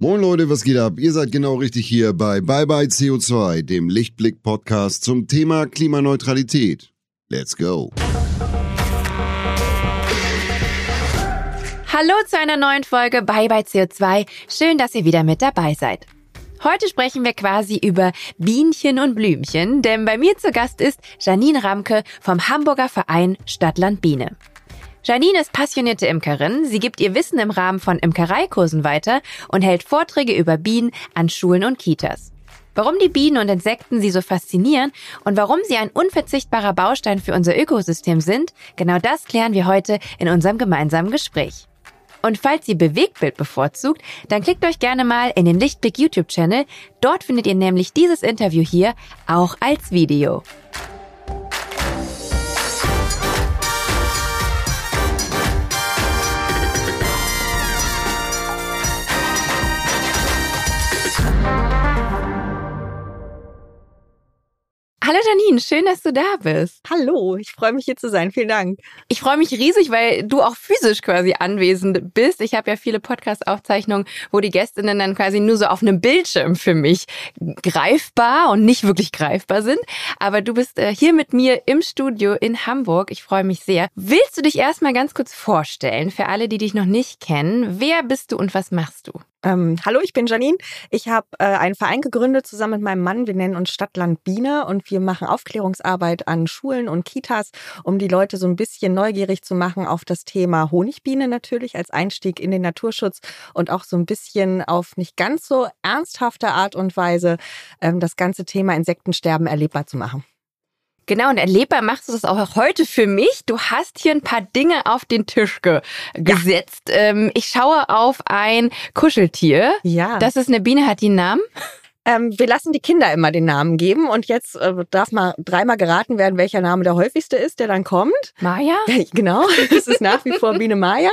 Moin Leute, was geht ab? Ihr seid genau richtig hier bei Bye Bye CO2, dem Lichtblick-Podcast zum Thema Klimaneutralität. Let's go! Hallo zu einer neuen Folge Bye Bye CO2. Schön, dass ihr wieder mit dabei seid. Heute sprechen wir quasi über Bienchen und Blümchen, denn bei mir zu Gast ist Janine Ramke vom Hamburger Verein Stadtland Biene. Janine ist passionierte Imkerin. Sie gibt ihr Wissen im Rahmen von Imkereikursen weiter und hält Vorträge über Bienen an Schulen und Kitas. Warum die Bienen und Insekten sie so faszinieren und warum sie ein unverzichtbarer Baustein für unser Ökosystem sind, genau das klären wir heute in unserem gemeinsamen Gespräch. Und falls ihr Bewegtbild bevorzugt, dann klickt euch gerne mal in den Lichtblick YouTube-Channel. Dort findet ihr nämlich dieses Interview hier auch als Video. Hallo Janine, schön, dass du da bist. Hallo, ich freue mich hier zu sein. Vielen Dank. Ich freue mich riesig, weil du auch physisch quasi anwesend bist. Ich habe ja viele Podcast-Aufzeichnungen, wo die Gästinnen dann quasi nur so auf einem Bildschirm für mich greifbar und nicht wirklich greifbar sind. Aber du bist äh, hier mit mir im Studio in Hamburg. Ich freue mich sehr. Willst du dich erstmal ganz kurz vorstellen für alle, die dich noch nicht kennen? Wer bist du und was machst du? Ähm, hallo, ich bin Janine. Ich habe äh, einen Verein gegründet zusammen mit meinem Mann. Wir nennen uns Stadtland Biene und wir machen Aufklärungsarbeit an Schulen und Kitas, um die Leute so ein bisschen neugierig zu machen auf das Thema Honigbiene natürlich als Einstieg in den Naturschutz und auch so ein bisschen auf nicht ganz so ernsthafte Art und Weise ähm, das ganze Thema Insektensterben erlebbar zu machen. Genau, und erlebbar machst du das auch heute für mich. Du hast hier ein paar Dinge auf den Tisch ge gesetzt. Ja. Ähm, ich schaue auf ein Kuscheltier. Ja. Das ist eine Biene, hat die einen Namen? Ähm, wir lassen die Kinder immer den Namen geben und jetzt äh, darf mal dreimal geraten werden, welcher Name der häufigste ist, der dann kommt. Maja? genau, es ist nach wie vor Biene Maja.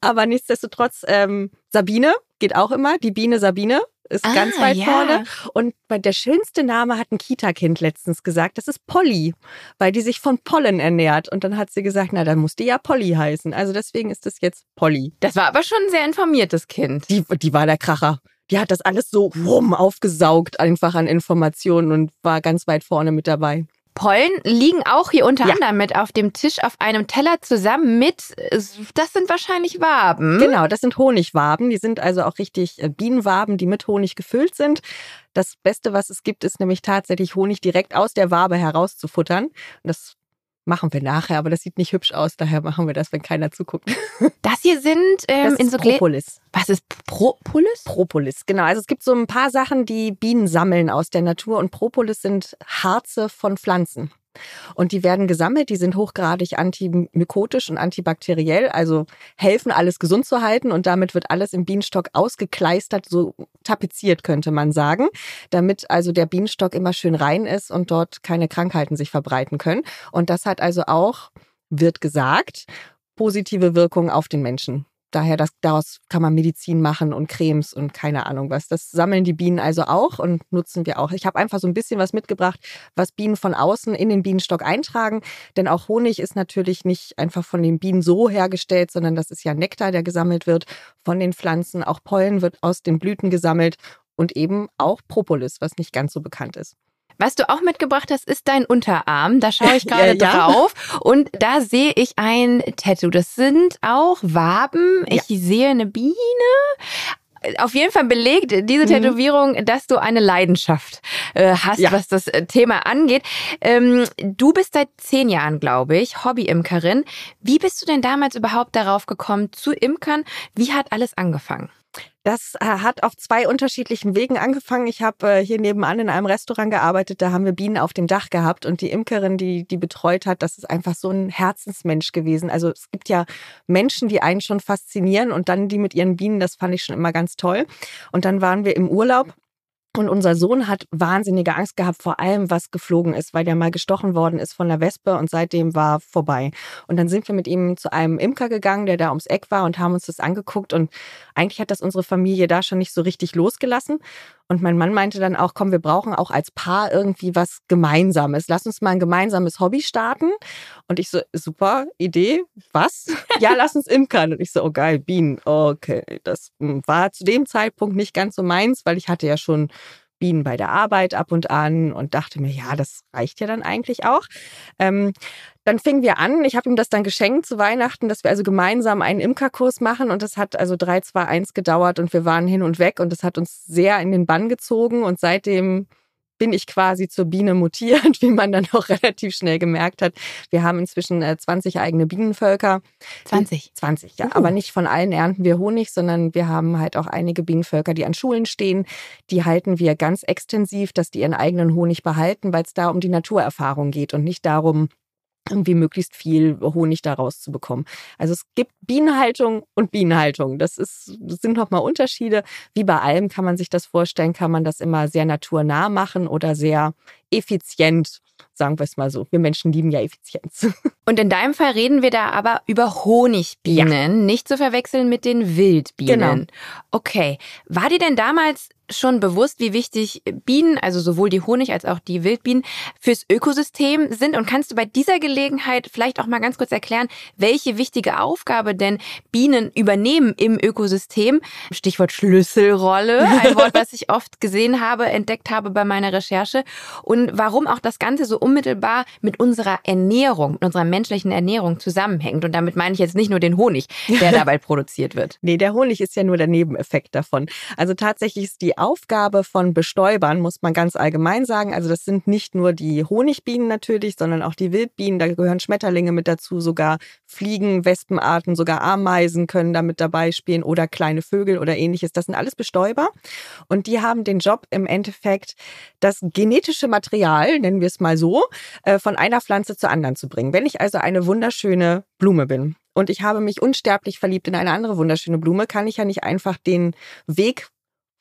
Aber nichtsdestotrotz, ähm, Sabine geht auch immer, die Biene Sabine ist ah, ganz weit ja. vorne. Und der schönste Name hat ein Kita-Kind letztens gesagt, das ist Polly, weil die sich von Pollen ernährt. Und dann hat sie gesagt, na, dann muss die ja Polly heißen. Also deswegen ist das jetzt Polly. Das war aber schon ein sehr informiertes Kind. Die, die war der Kracher. Die hat das alles so rum aufgesaugt, einfach an Informationen und war ganz weit vorne mit dabei. Pollen liegen auch hier unter ja. anderem mit auf dem Tisch auf einem Teller zusammen mit, das sind wahrscheinlich Waben. Genau, das sind Honigwaben. Die sind also auch richtig äh, Bienenwaben, die mit Honig gefüllt sind. Das Beste, was es gibt, ist nämlich tatsächlich Honig direkt aus der Wabe herauszufuttern. Und das machen wir nachher, aber das sieht nicht hübsch aus, daher machen wir das, wenn keiner zuguckt. Das hier sind ähm, das in so Propolis. Was ist Propolis? Propolis, genau. Also es gibt so ein paar Sachen, die Bienen sammeln aus der Natur und Propolis sind Harze von Pflanzen. Und die werden gesammelt, die sind hochgradig antimykotisch und antibakteriell, also helfen, alles gesund zu halten und damit wird alles im Bienenstock ausgekleistert, so tapeziert könnte man sagen, damit also der Bienenstock immer schön rein ist und dort keine Krankheiten sich verbreiten können. Und das hat also auch, wird gesagt, positive Wirkung auf den Menschen. Daher, das, daraus kann man Medizin machen und Cremes und keine Ahnung was. Das sammeln die Bienen also auch und nutzen wir auch. Ich habe einfach so ein bisschen was mitgebracht, was Bienen von außen in den Bienenstock eintragen. Denn auch Honig ist natürlich nicht einfach von den Bienen so hergestellt, sondern das ist ja Nektar, der gesammelt wird von den Pflanzen. Auch Pollen wird aus den Blüten gesammelt und eben auch Propolis, was nicht ganz so bekannt ist. Was du auch mitgebracht hast, ist dein Unterarm. Da schaue ich gerade ja, drauf. Ja. Und da sehe ich ein Tattoo. Das sind auch Waben. Ich ja. sehe eine Biene auf jeden Fall belegt diese mhm. Tätowierung, dass du eine Leidenschaft äh, hast, was das äh, Thema angeht. Ähm, du bist seit zehn Jahren, glaube ich, Hobby-Imkerin. Wie bist du denn damals überhaupt darauf gekommen zu imkern? Wie hat alles angefangen? Das äh, hat auf zwei unterschiedlichen Wegen angefangen. Ich habe äh, hier nebenan in einem Restaurant gearbeitet, da haben wir Bienen auf dem Dach gehabt und die Imkerin, die die betreut hat, das ist einfach so ein Herzensmensch gewesen. Also es gibt ja Menschen, die einen schon faszinieren und dann die mit ihren Bienen, das fand ich schon immer ganz toll. Und dann waren wir im Urlaub Und unser Sohn hat wahnsinnige Angst gehabt, vor allem was geflogen ist, weil der mal gestochen worden ist von der Wespe und seitdem war vorbei. Und dann sind wir mit ihm zu einem Imker gegangen, der da ums Eck war und haben uns das angeguckt. Und eigentlich hat das unsere Familie da schon nicht so richtig losgelassen. Und mein Mann meinte dann auch, komm, wir brauchen auch als Paar irgendwie was Gemeinsames. Lass uns mal ein gemeinsames Hobby starten. Und ich so, super Idee. Was? ja, lass uns imkern. Und ich so, oh geil, Bienen. Okay, das war zu dem Zeitpunkt nicht ganz so meins, weil ich hatte ja schon Bienen bei der Arbeit ab und an und dachte mir, ja, das reicht ja dann eigentlich auch. Ähm, dann fingen wir an. Ich habe ihm das dann geschenkt zu Weihnachten, dass wir also gemeinsam einen Imkerkurs machen. Und das hat also 3, 2, 1 gedauert und wir waren hin und weg. Und das hat uns sehr in den Bann gezogen. Und seitdem bin ich quasi zur Biene mutiert, wie man dann auch relativ schnell gemerkt hat. Wir haben inzwischen 20 äh, eigene Bienenvölker. 20? 20, ja. Uh. Aber nicht von allen ernten wir Honig, sondern wir haben halt auch einige Bienenvölker, die an Schulen stehen. Die halten wir ganz extensiv, dass die ihren eigenen Honig behalten, weil es da um die Naturerfahrung geht und nicht darum, irgendwie möglichst viel Honig daraus zu bekommen. Also es gibt Bienenhaltung und Bienenhaltung. Das, ist, das sind nochmal Unterschiede. Wie bei allem kann man sich das vorstellen, kann man das immer sehr naturnah machen oder sehr effizient sagen wir es mal so. Wir Menschen lieben ja Effizienz. Und in deinem Fall reden wir da aber über Honigbienen, ja. nicht zu verwechseln mit den Wildbienen. Genau. Okay. War dir denn damals schon bewusst, wie wichtig Bienen, also sowohl die Honig als auch die Wildbienen, fürs Ökosystem sind? Und kannst du bei dieser Gelegenheit vielleicht auch mal ganz kurz erklären, welche wichtige Aufgabe denn Bienen übernehmen im Ökosystem? Stichwort Schlüsselrolle, ein Wort, was ich oft gesehen habe, entdeckt habe bei meiner Recherche. Und warum auch das Ganze so unmittelbar mit unserer Ernährung, mit unserer menschlichen Ernährung zusammenhängt. Und damit meine ich jetzt nicht nur den Honig, der dabei produziert wird. Nee, der Honig ist ja nur der Nebeneffekt davon. Also tatsächlich ist die Aufgabe von Bestäubern, muss man ganz allgemein sagen. Also das sind nicht nur die Honigbienen natürlich, sondern auch die Wildbienen. Da gehören Schmetterlinge mit dazu, sogar Fliegen, Wespenarten, sogar Ameisen können damit dabei spielen oder kleine Vögel oder ähnliches. Das sind alles Bestäuber. Und die haben den Job im Endeffekt, das genetische Material, nennen wir es mal so, äh, von einer Pflanze zur anderen zu bringen. Wenn ich also eine wunderschöne Blume bin und ich habe mich unsterblich verliebt in eine andere wunderschöne Blume, kann ich ja nicht einfach den Weg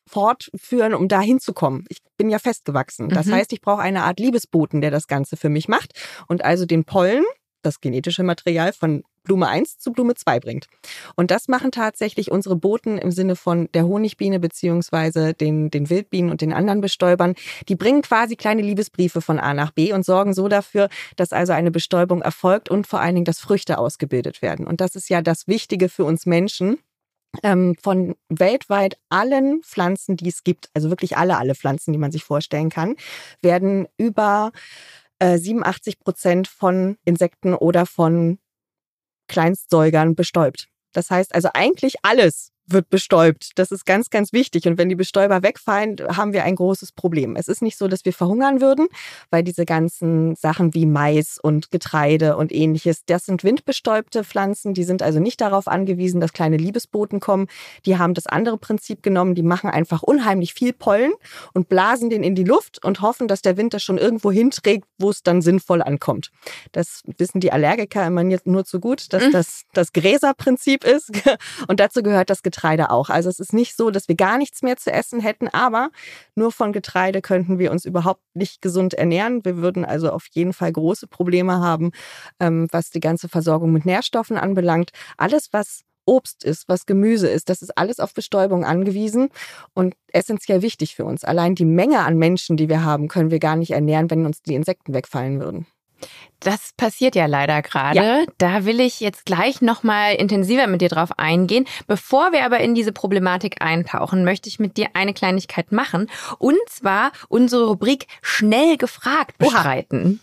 fortführen, um da hinzukommen. Ich bin ja festgewachsen. Das mhm. heißt, ich brauche eine Art Liebesboten, der das Ganze für mich macht und also den Pollen, das genetische Material von Blume 1 zu Blume 2 bringt. Und das machen tatsächlich unsere Boten im Sinne von der Honigbiene beziehungsweise den, den Wildbienen und den anderen Bestäubern. Die bringen quasi kleine Liebesbriefe von A nach B und sorgen so dafür, dass also eine Bestäubung erfolgt und vor allen Dingen, dass Früchte ausgebildet werden. Und das ist ja das Wichtige für uns Menschen, ähm, von weltweit allen Pflanzen, die es gibt, also wirklich alle, alle Pflanzen, die man sich vorstellen kann, werden über äh, 87 Prozent von Insekten oder von Kleinstsäugern bestäubt. Das heißt also eigentlich alles wird bestäubt. Das ist ganz, ganz wichtig. Und wenn die Bestäuber wegfallen, haben wir ein großes Problem. Es ist nicht so, dass wir verhungern würden, weil diese ganzen Sachen wie Mais und Getreide und ähnliches, das sind windbestäubte Pflanzen. Die sind also nicht darauf angewiesen, dass kleine Liebesboten kommen. Die haben das andere Prinzip genommen. Die machen einfach unheimlich viel Pollen und blasen den in die Luft und hoffen, dass der Wind das schon irgendwo hinträgt, wo es dann sinnvoll ankommt. Das wissen die Allergiker immer nur zu gut, dass mhm. das das Gräserprinzip ist. Und dazu gehört das Getreide Getreide auch. Also es ist nicht so, dass wir gar nichts mehr zu essen hätten, aber nur von Getreide könnten wir uns überhaupt nicht gesund ernähren. Wir würden also auf jeden Fall große Probleme haben, ähm, was die ganze Versorgung mit Nährstoffen anbelangt. Alles, was Obst ist, was Gemüse ist, das ist alles auf Bestäubung angewiesen und essentiell wichtig für uns. Allein die Menge an Menschen, die wir haben, können wir gar nicht ernähren, wenn uns die Insekten wegfallen würden. Das passiert ja leider gerade. Ja. Da will ich jetzt gleich nochmal intensiver mit dir drauf eingehen. Bevor wir aber in diese Problematik eintauchen, möchte ich mit dir eine Kleinigkeit machen. Und zwar unsere Rubrik Schnell gefragt bestreiten.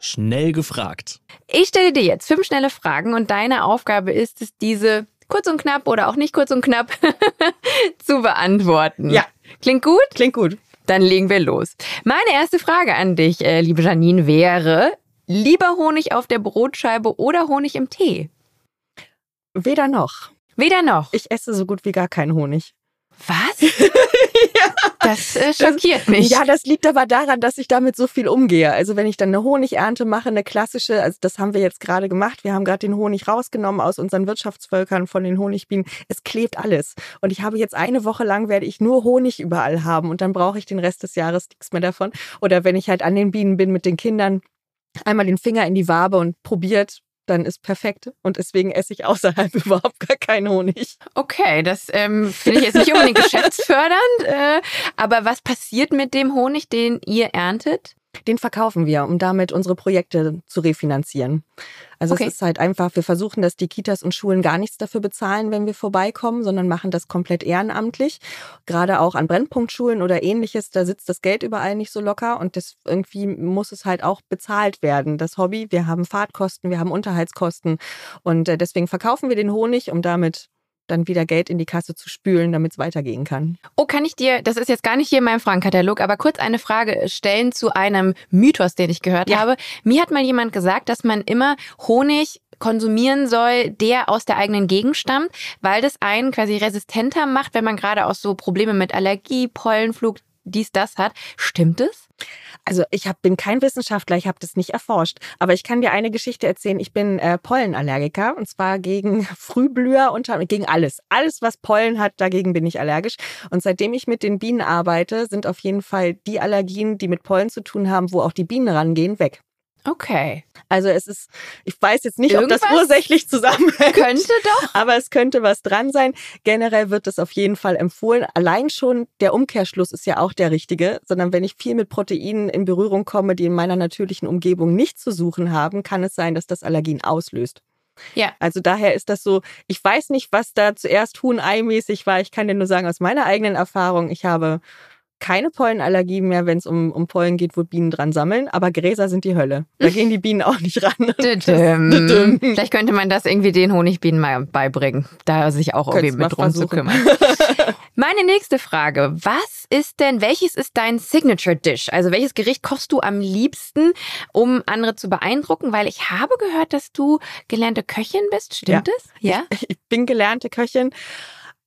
Schnell gefragt. Ich stelle dir jetzt fünf schnelle Fragen und deine Aufgabe ist es, diese kurz und knapp oder auch nicht kurz und knapp zu beantworten. Ja. Klingt gut? Klingt gut. Dann legen wir los. Meine erste Frage an dich, äh, liebe Janine, wäre, lieber Honig auf der Brotscheibe oder Honig im Tee? Weder noch. Weder noch. Ich esse so gut wie gar keinen Honig. Was? ja, Das äh, schockiert mich. Ja, das liegt aber daran, dass ich damit so viel umgehe. Also wenn ich dann eine Honigernte mache, eine klassische, also das haben wir jetzt gerade gemacht. Wir haben gerade den Honig rausgenommen aus unseren Wirtschaftsvölkern von den Honigbienen. Es klebt alles. Und ich habe jetzt eine Woche lang werde ich nur Honig überall haben und dann brauche ich den Rest des Jahres nichts mehr davon. Oder wenn ich halt an den Bienen bin mit den Kindern, einmal den Finger in die Wabe und probiert, dann ist perfekt. Und deswegen esse ich außerhalb überhaupt gar keinen Honig. Okay, das ähm, finde ich jetzt nicht unbedingt geschäftsfördernd. Äh, aber was passiert mit dem Honig, den ihr erntet? Den verkaufen wir, um damit unsere Projekte zu refinanzieren. Also okay. es ist halt einfach, wir versuchen, dass die Kitas und Schulen gar nichts dafür bezahlen, wenn wir vorbeikommen, sondern machen das komplett ehrenamtlich. Gerade auch an Brennpunktschulen oder ähnliches, da sitzt das Geld überall nicht so locker und das irgendwie muss es halt auch bezahlt werden. Das Hobby, wir haben Fahrtkosten, wir haben Unterhaltskosten und äh, deswegen verkaufen wir den Honig, um damit dann wieder Geld in die Kasse zu spülen, damit es weitergehen kann. Oh, kann ich dir, das ist jetzt gar nicht hier in meinem Fragenkatalog, aber kurz eine Frage stellen zu einem Mythos, den ich gehört ja. habe. Mir hat mal jemand gesagt, dass man immer Honig konsumieren soll, der aus der eigenen Gegend stammt, weil das einen quasi resistenter macht, wenn man gerade auch so Probleme mit Allergie, Pollenflug, dies, das hat. Stimmt es? Also ich hab, bin kein Wissenschaftler, ich habe das nicht erforscht, aber ich kann dir eine Geschichte erzählen. Ich bin äh, Pollenallergiker und zwar gegen Frühblüher und gegen alles. Alles, was Pollen hat, dagegen bin ich allergisch. Und seitdem ich mit den Bienen arbeite, sind auf jeden Fall die Allergien, die mit Pollen zu tun haben, wo auch die Bienen rangehen, weg. Okay. Also es ist, ich weiß jetzt nicht, Irgendwas ob das ursächlich zusammenhängt. Könnte doch. Aber es könnte was dran sein. Generell wird es auf jeden Fall empfohlen. Allein schon der Umkehrschluss ist ja auch der richtige, sondern wenn ich viel mit Proteinen in Berührung komme, die in meiner natürlichen Umgebung nicht zu suchen haben, kann es sein, dass das Allergien auslöst. Ja. Also daher ist das so, ich weiß nicht, was da zuerst Huhn-Ei-mäßig war. Ich kann dir nur sagen, aus meiner eigenen Erfahrung, ich habe keine Pollenallergie mehr, wenn es um, um Pollen geht, wo Bienen dran sammeln. Aber Gräser sind die Hölle. Da gehen die Bienen auch nicht ran. Das, Vielleicht könnte man das irgendwie den Honigbienen mal beibringen, da sich auch irgendwie mit drum zu kümmern. Meine nächste Frage. Was ist denn, welches ist dein Signature Dish? Also welches Gericht kochst du am liebsten, um andere zu beeindrucken? Weil ich habe gehört, dass du gelernte Köchin bist. Stimmt ja. es? Ja. Ich, ich bin gelernte Köchin.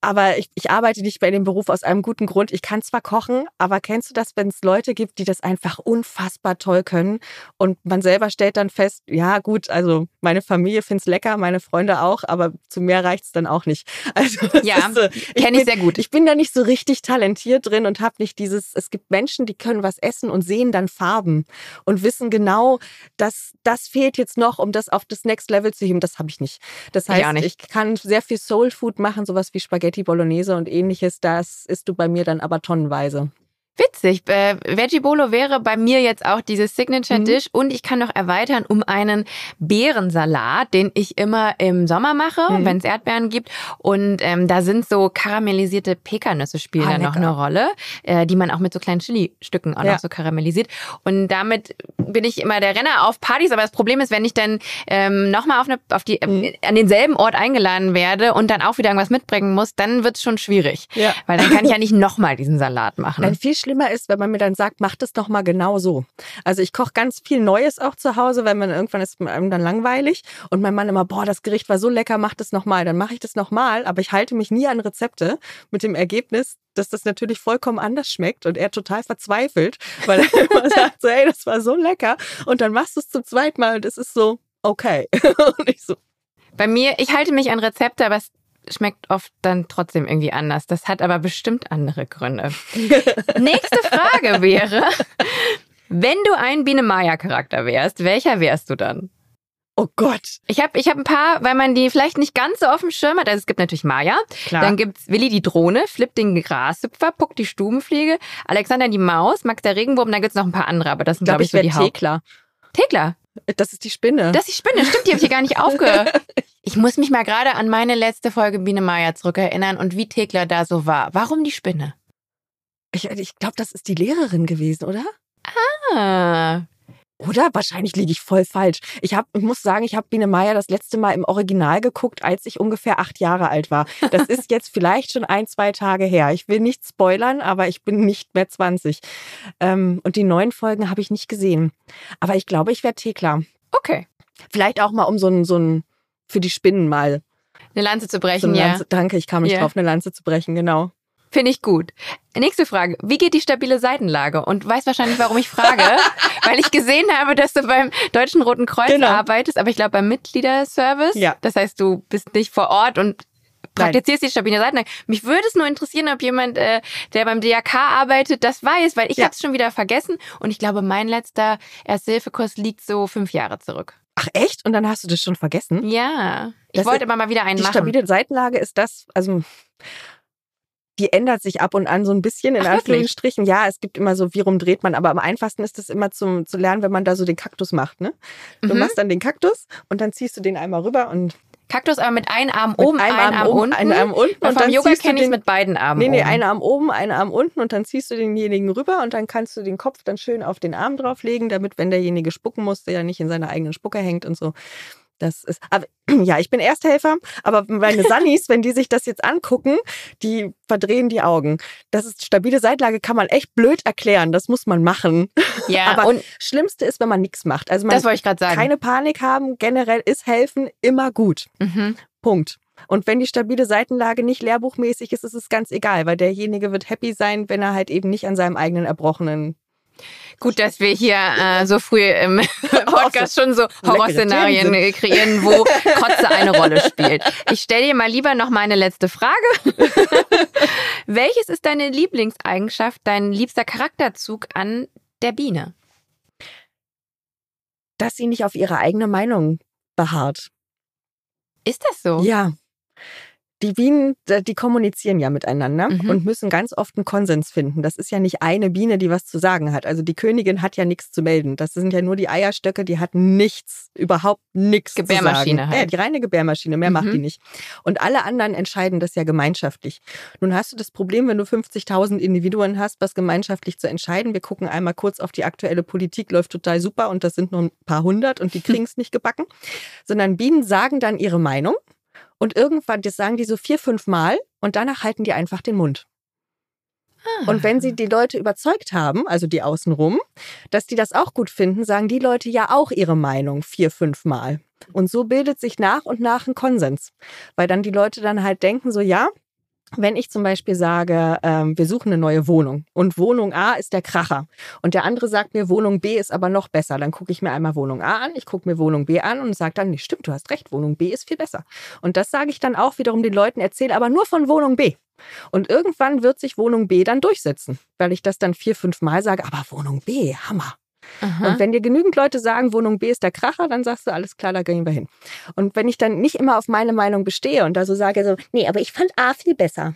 Aber ich, ich arbeite nicht bei dem Beruf aus einem guten Grund. Ich kann zwar kochen, aber kennst du das, wenn es Leute gibt, die das einfach unfassbar toll können und man selber stellt dann fest, ja gut, also meine Familie findet es lecker, meine Freunde auch, aber zu mehr reicht es dann auch nicht. Also ja, so, kenne ich sehr gut. Ich bin da nicht so richtig talentiert drin und habe nicht dieses, es gibt Menschen, die können was essen und sehen dann Farben und wissen genau, dass das fehlt jetzt noch, um das auf das Next Level zu heben. Das habe ich nicht. Das heißt, ich, ich kann sehr viel Soul Food machen, sowas wie Spaghetti Bolognese und ähnliches, das isst du bei mir dann aber tonnenweise. Witzig. Äh, Veggie Bolo wäre bei mir jetzt auch dieses Signature mhm. Dish mhm. und ich kann noch erweitern um einen Beerensalat, den ich immer im Sommer mache, mhm. wenn es Erdbeeren gibt. Und ähm, da sind so karamellisierte Pekannüsse spielen ah, dann noch eine Rolle, äh, die man auch mit so kleinen Chili-Stücken auch ja. noch so karamellisiert. Und damit bin ich immer der Renner auf Partys. Aber das Problem ist, wenn ich dann ähm, nochmal auf, eine, auf die, mhm. an denselben Ort eingeladen werde und dann auch wieder irgendwas mitbringen muss, dann wird es schon schwierig. Ja. Weil dann kann ich ja nicht nochmal diesen Salat machen. Dann viel schlimmer ist, wenn man mir dann sagt, mach das doch mal genau so. Also ich koche ganz viel Neues auch zu Hause, weil man irgendwann ist einem dann langweilig und mein Mann immer, boah, das Gericht war so lecker, mach das nochmal. Dann mache ich das nochmal, aber ich halte mich nie an Rezepte mit dem Ergebnis, dass das natürlich vollkommen anders schmeckt und er total verzweifelt, weil er immer sagt, so, ey, das war so lecker und dann machst du es zum zweiten Mal und es ist so, okay. und ich so, bei mir, ich halte mich an Rezepte, aber es schmeckt oft dann trotzdem irgendwie anders. Das hat aber bestimmt andere Gründe. Nächste Frage wäre, wenn du ein Biene Maya Charakter wärst, welcher wärst du dann? Oh Gott. Ich habe ich hab ein paar, weil man die vielleicht nicht ganz so auf dem Schirm hat. Also es gibt natürlich Maya. Klar. Dann gibt's Willi die Drohne, Flip den Grashüpfer, Puck die Stubenfliege, Alexander die Maus, Max der Regenwurm. Dann gibt's noch ein paar andere, aber das sind, glaube glaub, ich, so die Haupt. Thekla. Das ist die Spinne. Das ist die Spinne, stimmt, die habe ich hier gar nicht aufgehört. Ich muss mich mal gerade an meine letzte Folge Biene Meier zurückerinnern und wie Thekla da so war. Warum die Spinne? Ich, ich glaube, das ist die Lehrerin gewesen, oder? Ah. Oder? Wahrscheinlich liege ich voll falsch. Ich, hab, ich muss sagen, ich habe Biene Meier das letzte Mal im Original geguckt, als ich ungefähr acht Jahre alt war. Das ist jetzt vielleicht schon ein, zwei Tage her. Ich will nicht spoilern, aber ich bin nicht mehr 20. Ähm, und die neuen Folgen habe ich nicht gesehen. Aber ich glaube, ich wäre Thekla. Okay. Vielleicht auch mal um so ein, so ein für die Spinnen mal. Eine Lanze zu brechen, so ja. Lanze, danke, ich kam nicht yeah. drauf, eine Lanze zu brechen, genau. Finde ich gut. Nächste Frage. Wie geht die stabile Seitenlage? Und du weißt wahrscheinlich, warum ich frage, weil ich gesehen habe, dass du beim Deutschen Roten Kreuz genau. arbeitest, aber ich glaube beim Mitgliederservice. Ja. Das heißt, du bist nicht vor Ort und praktizierst die stabile Seitenlage. Mich würde es nur interessieren, ob jemand, äh, der beim DRK arbeitet, das weiß, weil ich ja. habe es schon wieder vergessen und ich glaube, mein letzter Ersthilfekurs liegt so fünf Jahre zurück. Ach echt? Und dann hast du das schon vergessen? Ja. Ich das wollte aber mal wieder einen die machen. Die stabile Seitenlage ist das, also die ändert sich ab und an so ein bisschen in Ach, Anführungsstrichen. Ja, es gibt immer so, wie rum dreht man, aber am einfachsten ist es immer zum zu lernen, wenn man da so den Kaktus macht. Ne? Du mhm. machst dann den Kaktus und dann ziehst du den einmal rüber und Kaktus aber mit einem Arm oben, einem Arm, Arm oben, unten. Einen Arm unten. Und, und vom Yoga kenne ich es mit beiden Armen. Nee, nee, einen Arm oben, einen Arm unten und dann ziehst du denjenigen rüber und dann kannst du den Kopf dann schön auf den Arm drauflegen, damit, wenn derjenige spucken muss, der ja nicht in seiner eigenen Spucke hängt und so. Das ist, aber, ja, ich bin Ersthelfer, aber meine Sannis, wenn die sich das jetzt angucken, die verdrehen die Augen. Das ist stabile Seitlage, kann man echt blöd erklären. Das muss man machen. Ja, aber und Schlimmste ist, wenn man nichts macht. Also man das wollte ich gerade sagen. Keine Panik haben. Generell ist helfen immer gut. Mhm. Punkt. Und wenn die stabile Seitenlage nicht lehrbuchmäßig ist, ist es ganz egal, weil derjenige wird happy sein, wenn er halt eben nicht an seinem eigenen Erbrochenen Gut, dass wir hier äh, so früh im Podcast schon so Horrorszenarien kreieren, wo Kotze eine Rolle spielt. Ich stelle dir mal lieber noch meine letzte Frage. Welches ist deine Lieblingseigenschaft, dein liebster Charakterzug an der Biene? Dass sie nicht auf ihre eigene Meinung beharrt. Ist das so? Ja. Die Bienen, die kommunizieren ja miteinander mhm. und müssen ganz oft einen Konsens finden. Das ist ja nicht eine Biene, die was zu sagen hat. Also die Königin hat ja nichts zu melden. Das sind ja nur die Eierstöcke, die hat nichts, überhaupt nichts zu sagen. Gebärmaschine halt. Ja, die reine Gebärmaschine, mehr mhm. macht die mhm. nicht. Und alle anderen entscheiden das ja gemeinschaftlich. Nun hast du das Problem, wenn du 50.000 Individuen hast, was gemeinschaftlich zu entscheiden. Wir gucken einmal kurz auf die aktuelle Politik, läuft total super und das sind nur ein paar hundert und die kriegen es nicht gebacken. Sondern Bienen sagen dann ihre Meinung und irgendwann, das sagen die so vier, fünf Mal und danach halten die einfach den Mund. Ah. Und wenn sie die Leute überzeugt haben, also die außenrum, dass die das auch gut finden, sagen die Leute ja auch ihre Meinung vier, fünf Mal. Und so bildet sich nach und nach ein Konsens. Weil dann die Leute dann halt denken, so ja, wenn ich zum Beispiel sage, ähm, wir suchen eine neue Wohnung und Wohnung A ist der Kracher und der andere sagt mir, Wohnung B ist aber noch besser, dann gucke ich mir einmal Wohnung A an, ich gucke mir Wohnung B an und sage dann, nee, stimmt, du hast recht, Wohnung B ist viel besser. Und das sage ich dann auch wiederum den Leuten, erzähle aber nur von Wohnung B. Und irgendwann wird sich Wohnung B dann durchsetzen, weil ich das dann vier, fünf Mal sage, aber Wohnung B, Hammer. Aha. Und wenn dir genügend Leute sagen, Wohnung B ist der Kracher, dann sagst du, alles klar, da gehen wir hin. Und wenn ich dann nicht immer auf meine Meinung bestehe und da so sage, so, nee, aber ich fand A viel besser,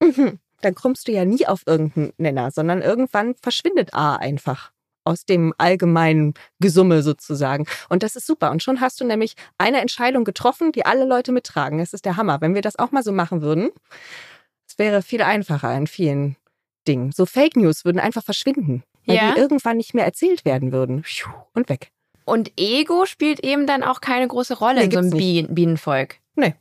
mhm. dann kommst du ja nie auf irgendeinen Nenner, sondern irgendwann verschwindet A einfach aus dem allgemeinen Gesumme sozusagen. Und das ist super. Und schon hast du nämlich eine Entscheidung getroffen, die alle Leute mittragen. Das ist der Hammer. Wenn wir das auch mal so machen würden, es wäre viel einfacher in vielen Dingen. So Fake News würden einfach verschwinden weil ja. die irgendwann nicht mehr erzählt werden würden. Und weg. Und Ego spielt eben dann auch keine große Rolle nee, in so einem Bien Bienenvolk. Nee.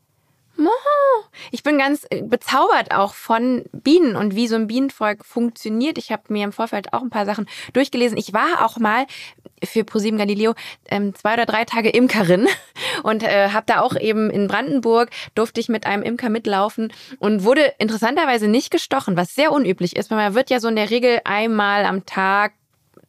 Ich bin ganz äh, bezaubert auch von Bienen und wie so ein Bienenvolk funktioniert. Ich habe mir im Vorfeld auch ein paar Sachen durchgelesen. Ich war auch mal für ProSieben Galileo ähm, zwei oder drei Tage Imkerin und äh, habe da auch eben in Brandenburg durfte ich mit einem Imker mitlaufen und wurde interessanterweise nicht gestochen, was sehr unüblich ist, weil man wird ja so in der Regel einmal am Tag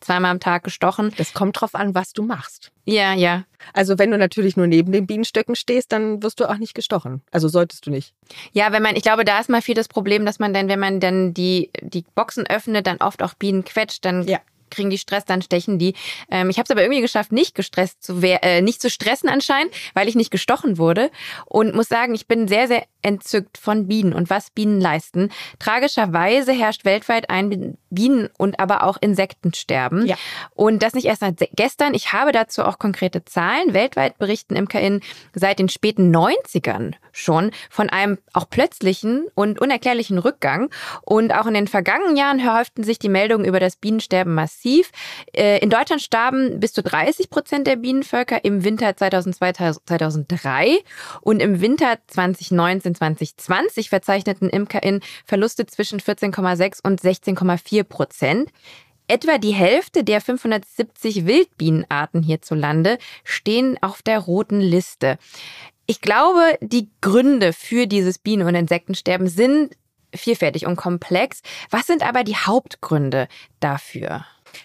zweimal am Tag gestochen. Das kommt drauf an, was du machst. Ja, ja. Also wenn du natürlich nur neben den Bienenstöcken stehst, dann wirst du auch nicht gestochen. Also solltest du nicht. Ja, wenn man, ich glaube, da ist mal viel das Problem, dass man dann, wenn man dann die, die Boxen öffnet, dann oft auch Bienen quetscht, dann ja kriegen die Stress, dann stechen die. Ähm, ich habe es aber irgendwie geschafft, nicht gestresst zu äh, nicht zu stressen anscheinend, weil ich nicht gestochen wurde und muss sagen, ich bin sehr sehr entzückt von Bienen und was Bienen leisten. Tragischerweise herrscht weltweit ein Bienen- und aber auch Insektensterben. Ja. Und das nicht erst seit gestern. Ich habe dazu auch konkrete Zahlen. Weltweit berichten ImkerInnen seit den späten 90ern schon von einem auch plötzlichen und unerklärlichen Rückgang. Und auch in den vergangenen Jahren häuften sich die Meldungen über das Bienensterben massiv. Äh, in Deutschland starben bis zu 30 Prozent der Bienenvölker im Winter 2002, 2003 und im Winter 2019, 2020 verzeichneten ImkerInnen Verluste zwischen 14,6 und 16,4 Prozent. Etwa die Hälfte der 570 Wildbienenarten hierzulande stehen auf der roten Liste. Ich glaube, die Gründe für dieses Bienen- und Insektensterben sind vielfältig und komplex. Was sind aber die Hauptgründe dafür?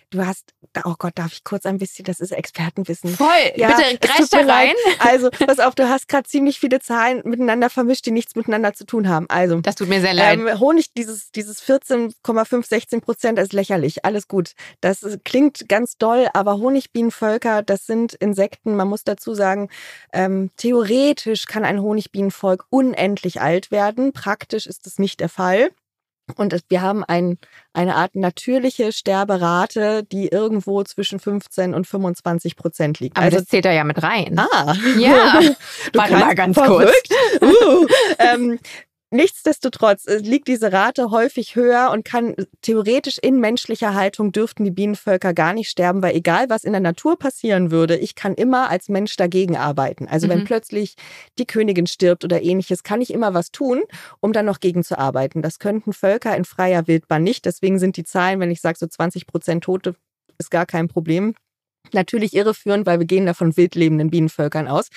Du hast, oh Gott, darf ich kurz ein bisschen, das ist Expertenwissen. Voll, ja, bitte greif da rein. Also, pass auf, du hast gerade ziemlich viele Zahlen miteinander vermischt, die nichts miteinander zu tun haben. Also, das tut mir sehr leid. Ähm, Honig, dieses, dieses 14,5, 16 Prozent ist lächerlich. Alles gut. Das klingt ganz doll, aber Honigbienenvölker, das sind Insekten. Man muss dazu sagen, ähm, theoretisch kann ein Honigbienenvolk unendlich alt werden. Praktisch ist das nicht der Fall. Und wir haben ein, eine Art natürliche Sterberate, die irgendwo zwischen 15 und 25 Prozent liegt. Aber also, das zählt da ja mit rein. Ah, ja. Warte mal ganz verrückt. kurz. Uh, ähm, Nichtsdestotrotz äh, liegt diese Rate häufig höher und kann theoretisch in menschlicher Haltung dürften die Bienenvölker gar nicht sterben, weil egal was in der Natur passieren würde, ich kann immer als Mensch dagegen arbeiten. Also mhm. wenn plötzlich die Königin stirbt oder ähnliches, kann ich immer was tun, um dann noch gegen zu arbeiten. Das könnten Völker in freier Wildbahn nicht. Deswegen sind die Zahlen, wenn ich sage so 20 Prozent Tote, ist gar kein Problem. Natürlich irreführend, weil wir gehen da von wild lebenden Bienenvölkern aus.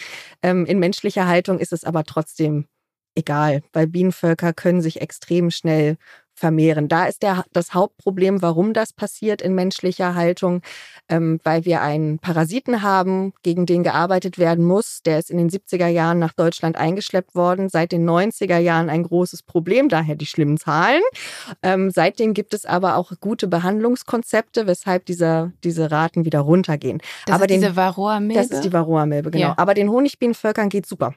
Ähm, in menschlicher Haltung ist es aber trotzdem egal, weil Bienenvölker können sich extrem schnell vermehren. Da ist der, das Hauptproblem, warum das passiert in menschlicher Haltung, ähm, weil wir einen Parasiten haben, gegen den gearbeitet werden muss. Der ist in den 70er Jahren nach Deutschland eingeschleppt worden. Seit den 90er Jahren ein großes Problem, daher die schlimmen Zahlen. Ähm, seitdem gibt es aber auch gute Behandlungskonzepte, weshalb dieser, diese Raten wieder runtergehen. Das aber ist den, diese Varroa-Milbe? Das ist die Varroa-Milbe, genau. Ja. Aber den Honigbienenvölkern geht super.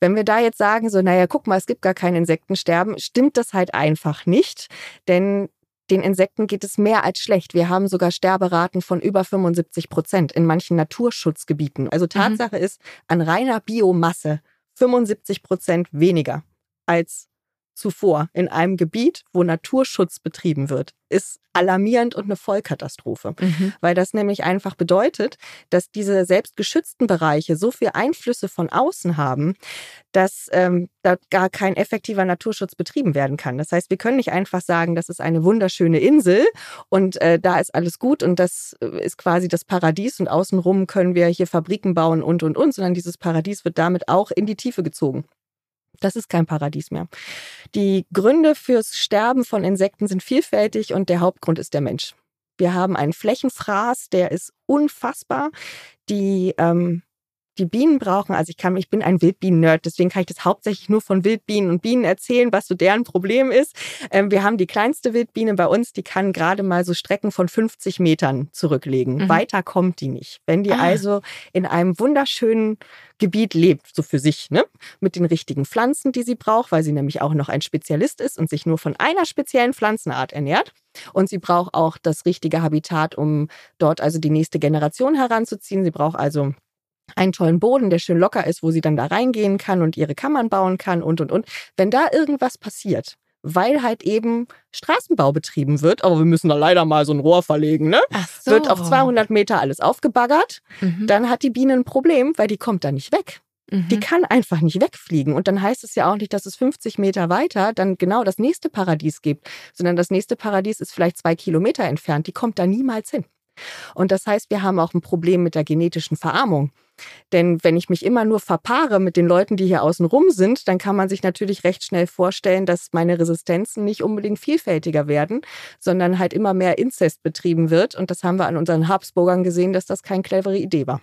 Wenn wir da jetzt sagen, so, naja, guck mal, es gibt gar kein Insektensterben, stimmt das halt einfach nicht nicht, denn den Insekten geht es mehr als schlecht. Wir haben sogar Sterberaten von über 75 Prozent in manchen Naturschutzgebieten. Also mhm. Tatsache mhm. ist, an reiner Biomasse 75 Prozent weniger als zuvor in einem Gebiet, wo Naturschutz betrieben wird, ist alarmierend und eine Vollkatastrophe. Mhm. Weil das nämlich einfach bedeutet, dass diese selbstgeschützten Bereiche so viel Einflüsse von außen haben, dass ähm, da gar kein effektiver Naturschutz betrieben werden kann. Das heißt, wir können nicht einfach sagen, das ist eine wunderschöne Insel und äh, da ist alles gut und das äh, ist quasi das Paradies und außenrum können wir hier Fabriken bauen und und und, sondern dieses Paradies wird damit auch in die Tiefe gezogen. Das ist kein Paradies mehr. Die Gründe fürs Sterben von Insekten sind vielfältig und der Hauptgrund ist der Mensch. Wir haben einen Flächenfraß, der ist unfassbar. Die ähm, die Bienen brauchen, also ich kann, ich bin ein Wildbienen-Nerd, deswegen kann ich das hauptsächlich nur von Wildbienen und Bienen erzählen, was so deren Problem ist. Ähm, wir haben die kleinste Wildbiene bei uns, die kann gerade mal so Strecken von 50 Metern zurücklegen. Mhm. Weiter kommt die nicht. Wenn die ah. also in einem wunderschönen Gebiet lebt, so für sich, ne? Mit den richtigen Pflanzen, die sie braucht, weil sie nämlich auch noch ein Spezialist ist und sich nur von einer speziellen Pflanzenart ernährt. Und sie braucht auch das richtige Habitat, um dort also die nächste Generation heranzuziehen. Sie braucht also einen tollen Boden, der schön locker ist, wo sie dann da reingehen kann und ihre Kammern bauen kann und, und, und. Wenn da irgendwas passiert, weil halt eben Straßenbau betrieben wird, aber wir müssen da leider mal so ein Rohr verlegen, ne? Ach so. Wird auf 200 Meter alles aufgebaggert, mhm. dann hat die Biene ein Problem, weil die kommt da nicht weg. Mhm. Die kann einfach nicht wegfliegen. Und dann heißt es ja auch nicht, dass es 50 Meter weiter dann genau das nächste Paradies gibt, sondern das nächste Paradies ist vielleicht zwei Kilometer entfernt. Die kommt da niemals hin. Und das heißt, wir haben auch ein Problem mit der genetischen Verarmung. Denn wenn ich mich immer nur verpaare mit den Leuten, die hier außen rum sind, dann kann man sich natürlich recht schnell vorstellen, dass meine Resistenzen nicht unbedingt vielfältiger werden, sondern halt immer mehr Inzest betrieben wird. Und das haben wir an unseren Habsburgern gesehen, dass das keine clevere Idee war.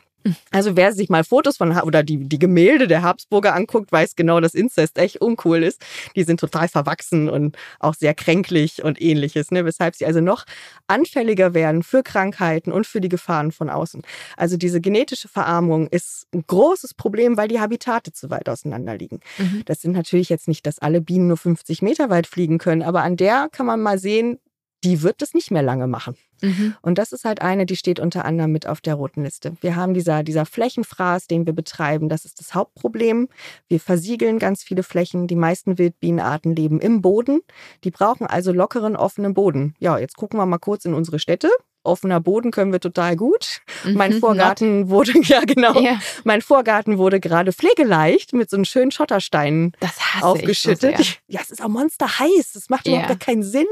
Also wer sich mal Fotos von oder die, die Gemälde der Habsburger anguckt, weiß genau, dass Inzest echt uncool ist. Die sind total verwachsen und auch sehr kränklich und ähnliches, ne? weshalb sie also noch anfälliger werden für Krankheiten und für die Gefahren von außen. Also diese genetische Verarmung ist ein großes Problem, weil die Habitate zu weit auseinander liegen. Mhm. Das sind natürlich jetzt nicht, dass alle Bienen nur 50 Meter weit fliegen können, aber an der kann man mal sehen, die wird das nicht mehr lange machen. Mhm. Und das ist halt eine, die steht unter anderem mit auf der roten Liste. Wir haben dieser, dieser Flächenfraß, den wir betreiben, das ist das Hauptproblem. Wir versiegeln ganz viele Flächen. Die meisten Wildbienenarten leben im Boden. Die brauchen also lockeren, offenen Boden. Ja, jetzt gucken wir mal kurz in unsere Städte offener Boden können wir total gut. Mhm, mein Vorgarten not. wurde, ja genau, ja. mein Vorgarten wurde gerade pflegeleicht mit so einem schönen Schottersteinen aufgeschüttet. So ja, es ist auch monster heiß. Das macht überhaupt gar keinen Sinn.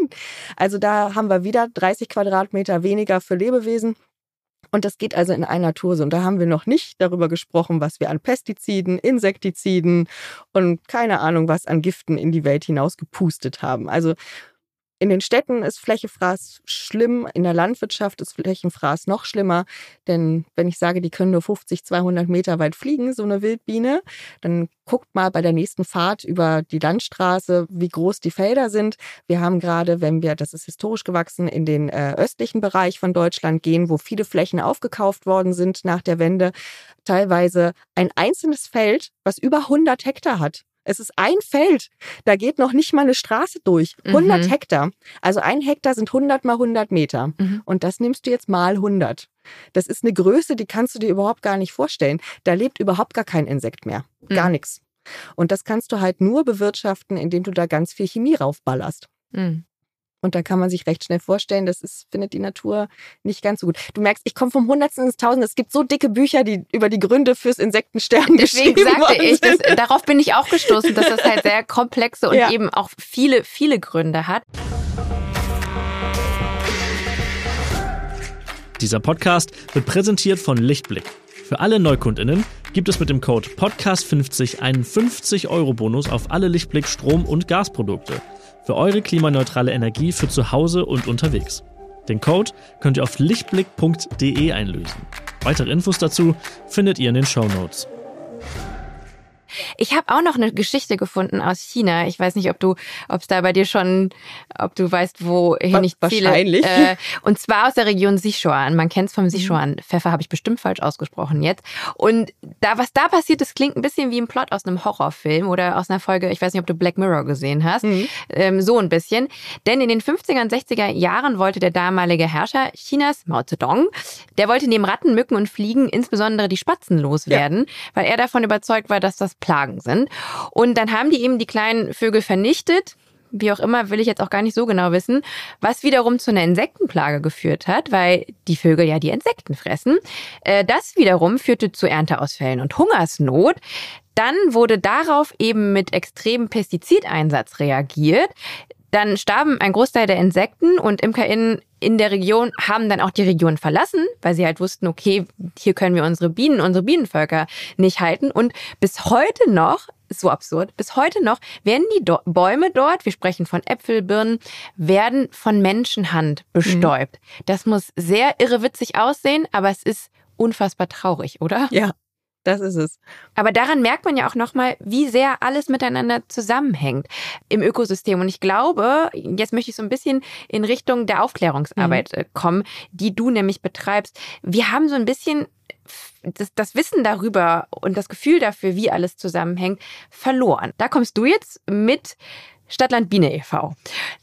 Also da haben wir wieder 30 Quadratmeter weniger für Lebewesen. Und das geht also in einer Tour so. Und da haben wir noch nicht darüber gesprochen, was wir an Pestiziden, Insektiziden und keine Ahnung was an Giften in die Welt hinaus gepustet haben. Also in den Städten ist Flächefraß schlimm, in der Landwirtschaft ist Flächenfraß noch schlimmer. Denn wenn ich sage, die können nur 50, 200 Meter weit fliegen, so eine Wildbiene, dann guckt mal bei der nächsten Fahrt über die Landstraße, wie groß die Felder sind. Wir haben gerade, wenn wir, das ist historisch gewachsen, in den äh, östlichen Bereich von Deutschland gehen, wo viele Flächen aufgekauft worden sind nach der Wende, teilweise ein einzelnes Feld, was über 100 Hektar hat. Es ist ein Feld. Da geht noch nicht mal eine Straße durch. 100 mhm. Hektar. Also ein Hektar sind 100 mal 100 Meter. Mhm. Und das nimmst du jetzt mal 100. Das ist eine Größe, die kannst du dir überhaupt gar nicht vorstellen. Da lebt überhaupt gar kein Insekt mehr. Mhm. Gar nichts. Und das kannst du halt nur bewirtschaften, indem du da ganz viel Chemie raufballerst. Mhm. Und da kann man sich recht schnell vorstellen, das ist, findet die Natur nicht ganz so gut. Du merkst, ich komme vom Hundertsten ins Tausend. Es gibt so dicke Bücher, die über die Gründe fürs Insektensterben Deswegen geschrieben sagte ich, das, darauf bin ich auch gestoßen, dass das halt sehr komplexe und ja. eben auch viele, viele Gründe hat. Dieser Podcast wird präsentiert von Lichtblick. Für alle NeukundInnen gibt es mit dem Code Podcast50 einen 50-Euro-Bonus auf alle Lichtblick Strom- und Gasprodukte für eure klimaneutrale Energie für zu Hause und unterwegs. Den Code könnt ihr auf lichtblick.de einlösen. Weitere Infos dazu findet ihr in den Show Notes. Ich habe auch noch eine Geschichte gefunden aus China. Ich weiß nicht, ob du, ob es da bei dir schon, ob du weißt, wohin ich ziele. Wahrscheinlich. Äh, und zwar aus der Region Sichuan. Man kennt es vom mhm. Sichuan. Pfeffer habe ich bestimmt falsch ausgesprochen jetzt. Und da, was da passiert, das klingt ein bisschen wie ein Plot aus einem Horrorfilm oder aus einer Folge, ich weiß nicht, ob du Black Mirror gesehen hast. Mhm. Ähm, so ein bisschen. Denn in den 50er und 60er Jahren wollte der damalige Herrscher Chinas, Mao Zedong, der wollte neben Ratten, Mücken und Fliegen insbesondere die Spatzen loswerden, ja. weil er davon überzeugt war, dass das Plagen sind. Und dann haben die eben die kleinen Vögel vernichtet wie auch immer, will ich jetzt auch gar nicht so genau wissen, was wiederum zu einer Insektenplage geführt hat, weil die Vögel ja die Insekten fressen. Äh, das wiederum führte zu Ernteausfällen und Hungersnot. Dann wurde darauf eben mit extremem Pestizideinsatz reagiert. Dann starben ein Großteil der Insekten und ImkerInnen in der Region haben dann auch die Region verlassen, weil sie halt wussten, okay, hier können wir unsere Bienen, unsere Bienenvölker nicht halten. Und bis heute noch, so absurd, bis heute noch werden die Do Bäume dort, wir sprechen von Äpfel, Birnen, werden von Menschenhand bestäubt. Mhm. Das muss sehr irrewitzig aussehen, aber es ist unfassbar traurig, oder? Ja, das ist es. Aber daran merkt man ja auch nochmal, wie sehr alles miteinander zusammenhängt im Ökosystem. Und ich glaube, jetzt möchte ich so ein bisschen in Richtung der Aufklärungsarbeit mhm. Äh, kommen, die du nämlich betreibst. Wir haben so ein bisschen das, das, Wissen darüber und das Gefühl dafür, wie alles zusammenhängt, verloren. Da kommst du jetzt mit Stadtland Biene e.V.